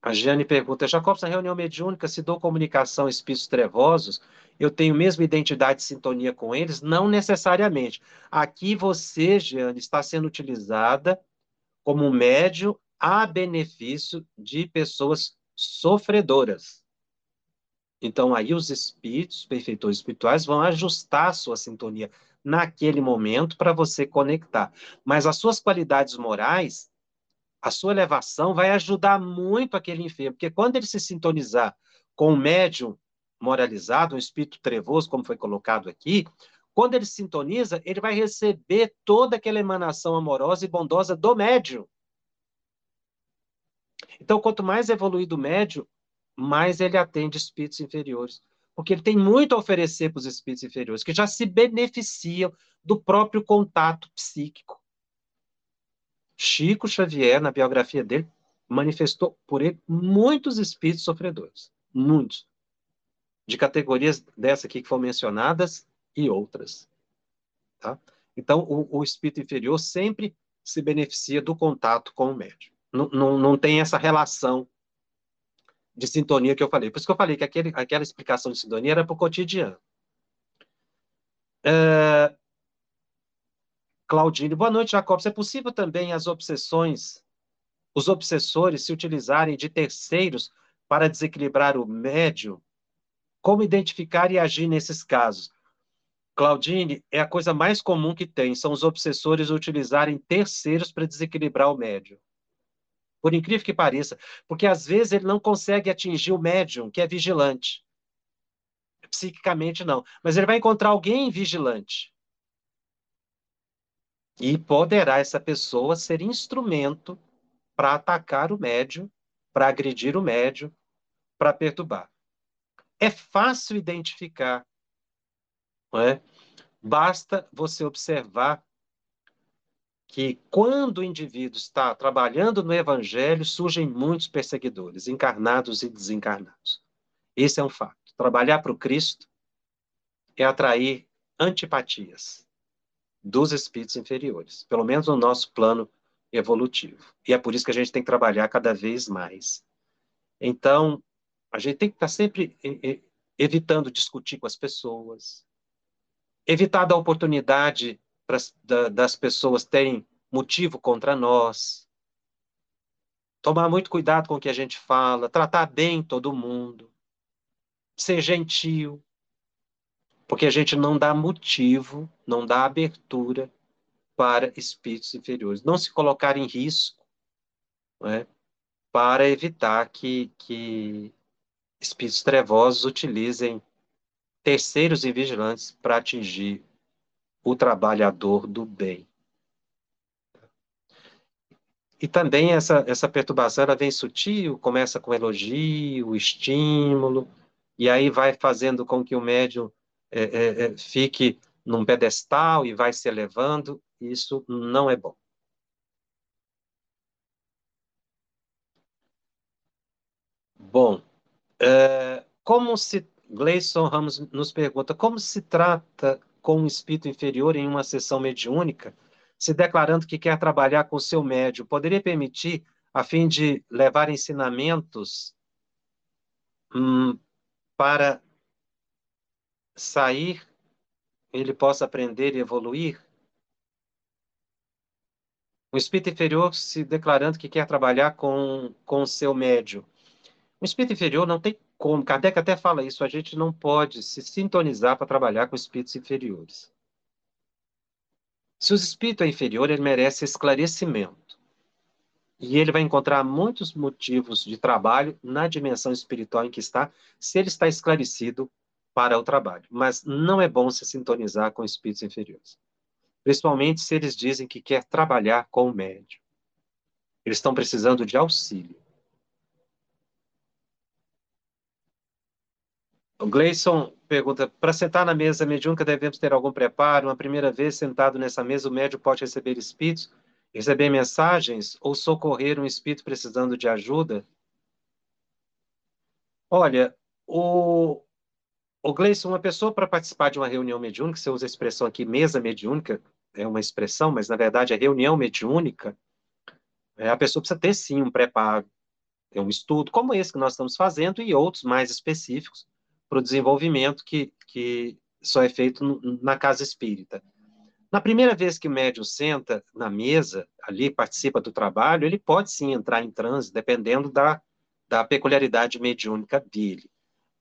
A Jane pergunta, Jacobs, na reunião mediúnica, se dou comunicação a espíritos trevosos, eu tenho mesmo identidade e sintonia com eles? Não necessariamente. Aqui você, Jeane, está sendo utilizada como um médio a benefício de pessoas sofredoras. Então, aí os espíritos, perfeitores espirituais, vão ajustar a sua sintonia naquele momento para você conectar. Mas as suas qualidades morais, a sua elevação vai ajudar muito aquele enfermo, porque quando ele se sintonizar com o médium moralizado, um espírito trevoso, como foi colocado aqui, quando ele sintoniza, ele vai receber toda aquela emanação amorosa e bondosa do médium. Então, quanto mais evoluído o médium, mais ele atende espíritos inferiores. Porque ele tem muito a oferecer para os espíritos inferiores, que já se beneficiam do próprio contato psíquico. Chico Xavier, na biografia dele, manifestou por ele muitos espíritos sofredores. Muitos. de categorias dessa aqui que foram mencionadas e outras. Tá? Então, o, o espírito inferior sempre se beneficia do contato com o médium. Não, tem essa relação de sintonia que eu falei. Por isso que eu falei que aquele, aquela explicação de sintonia era para o cotidiano. É... Claudine, boa noite, Jacobs. É possível também as obsessões, os obsessores se utilizarem de terceiros para desequilibrar o médium? Como identificar e agir nesses casos? Claudine, é a coisa mais comum que tem, são os obsessores utilizarem terceiros para desequilibrar o médium. Por incrível que pareça, porque às vezes ele não consegue atingir o médium, que é vigilante. Psiquicamente não, mas ele vai encontrar alguém vigilante. E poderá essa pessoa ser instrumento para atacar o médium, para agredir o médium, para perturbar. É fácil identificar não é? Basta você observar que quando o indivíduo está trabalhando no evangelho, surgem muitos perseguidores, encarnados e desencarnados. Esse é um fato. Trabalhar para o Cristo é atrair antipatias dos espíritos inferiores, pelo menos no nosso plano evolutivo. E é por isso que a gente tem que trabalhar cada vez mais. Então, a gente tem que estar sempre evitando discutir com as pessoas, evitar da oportunidade pra, das pessoas terem motivo contra nós, tomar muito cuidado com o que a gente fala, tratar bem todo mundo, ser gentil, porque a gente não dá motivo, não dá abertura para espíritos inferiores, não se colocar em risco, é? para evitar que, que espíritos trevosos utilizem terceiros e vigilantes para atingir o trabalhador do bem. E também essa, essa perturbação ela vem sutil, começa com elogio, estímulo, e aí vai fazendo com que o médium é, é, é fique num pedestal e vai se elevando. Isso não é bom. Bom, é, como se Gleison Ramos nos pergunta como se trata com um espírito inferior em uma sessão mediúnica, se declarando que quer trabalhar com o seu médio, poderia permitir, a fim de levar ensinamentos hum, para sair, ele possa aprender e evoluir? O espírito inferior se declarando que quer trabalhar com, o seu médio. O espírito inferior não tem como, Kardec até fala isso, a gente não pode se sintonizar para trabalhar com espíritos inferiores. Se o espírito é inferior, ele merece esclarecimento. E ele vai encontrar muitos motivos de trabalho na dimensão espiritual em que está, se ele está esclarecido para o trabalho. Mas não é bom se sintonizar com espíritos inferiores. Principalmente se eles dizem que quer trabalhar com o médium. Eles estão precisando de auxílio. O Gleison pergunta: para sentar na mesa mediúnica devemos ter algum preparo? Uma primeira vez sentado nessa mesa, o médium pode receber espíritos, receber mensagens ou socorrer um espírito precisando de ajuda? Olha, o, o Gleison, uma pessoa para participar de uma reunião mediúnica, você usa a expressão aqui, mesa mediúnica, é uma expressão, mas na verdade é reunião mediúnica, é, a pessoa precisa ter sim um preparo, ter um estudo, como esse que nós estamos fazendo e outros mais específicos para o desenvolvimento que, que só é feito na casa espírita. Na primeira vez que o médium senta na mesa, ali, participa do trabalho, ele pode sim entrar em transe, dependendo da, da peculiaridade mediúnica dele.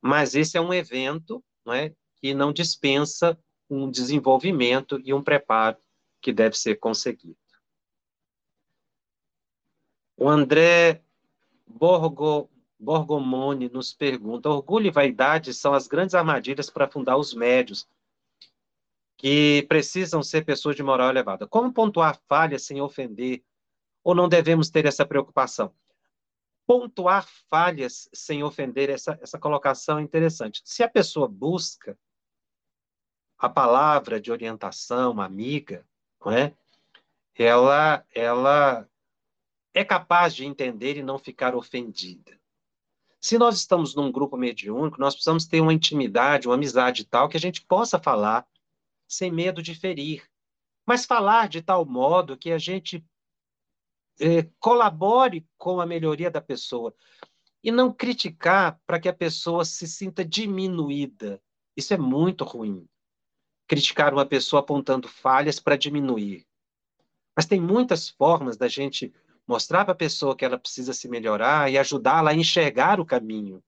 Mas esse é um evento não é, que não dispensa um desenvolvimento e um preparo que deve ser conseguido. O André Borgo Borgomone nos pergunta: orgulho e vaidade são as grandes armadilhas para fundar os médios, que precisam ser pessoas de moral elevada. Como pontuar falhas sem ofender? Ou não devemos ter essa preocupação? Pontuar falhas sem ofender, essa, essa colocação é interessante. Se a pessoa busca a palavra de orientação, amiga, não é? ela, ela é capaz de entender e não ficar ofendida. Se nós estamos num grupo mediúnico, nós precisamos ter uma intimidade, uma amizade tal que a gente possa falar sem medo de ferir, mas falar de tal modo que a gente é, colabore com a melhoria da pessoa e não criticar para que a pessoa se sinta diminuída. Isso é muito ruim. Criticar uma pessoa apontando falhas para diminuir. Mas tem muitas formas da gente mostrar para a pessoa que ela precisa se melhorar e ajudá-la a enxergar o caminho.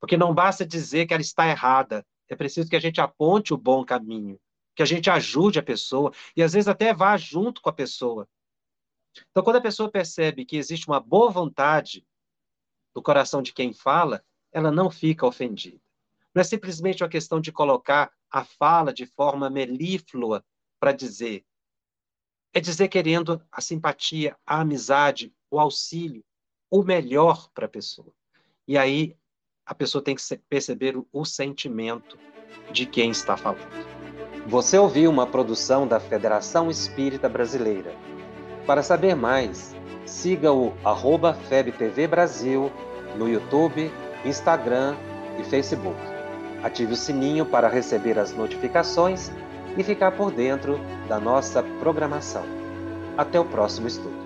Porque não basta dizer que ela está errada, é preciso que a gente aponte o bom caminho, que a gente ajude a pessoa e às vezes até vá junto com a pessoa. Então, quando a pessoa percebe que existe uma boa vontade no coração de quem fala, ela não fica ofendida. Não é simplesmente uma questão de colocar a fala de forma melíflua para dizer, é dizer querendo a simpatia, a amizade, o auxílio, o melhor para a pessoa. E aí a pessoa tem que perceber o sentimento de quem está falando. Você ouviu uma produção da Federação Espírita Brasileira. Para saber mais, siga o arroba FebTV Brasil no YouTube, Instagram e Facebook. Ative o sininho para receber as notificações e ficar por dentro da nossa programação. Até o próximo estudo.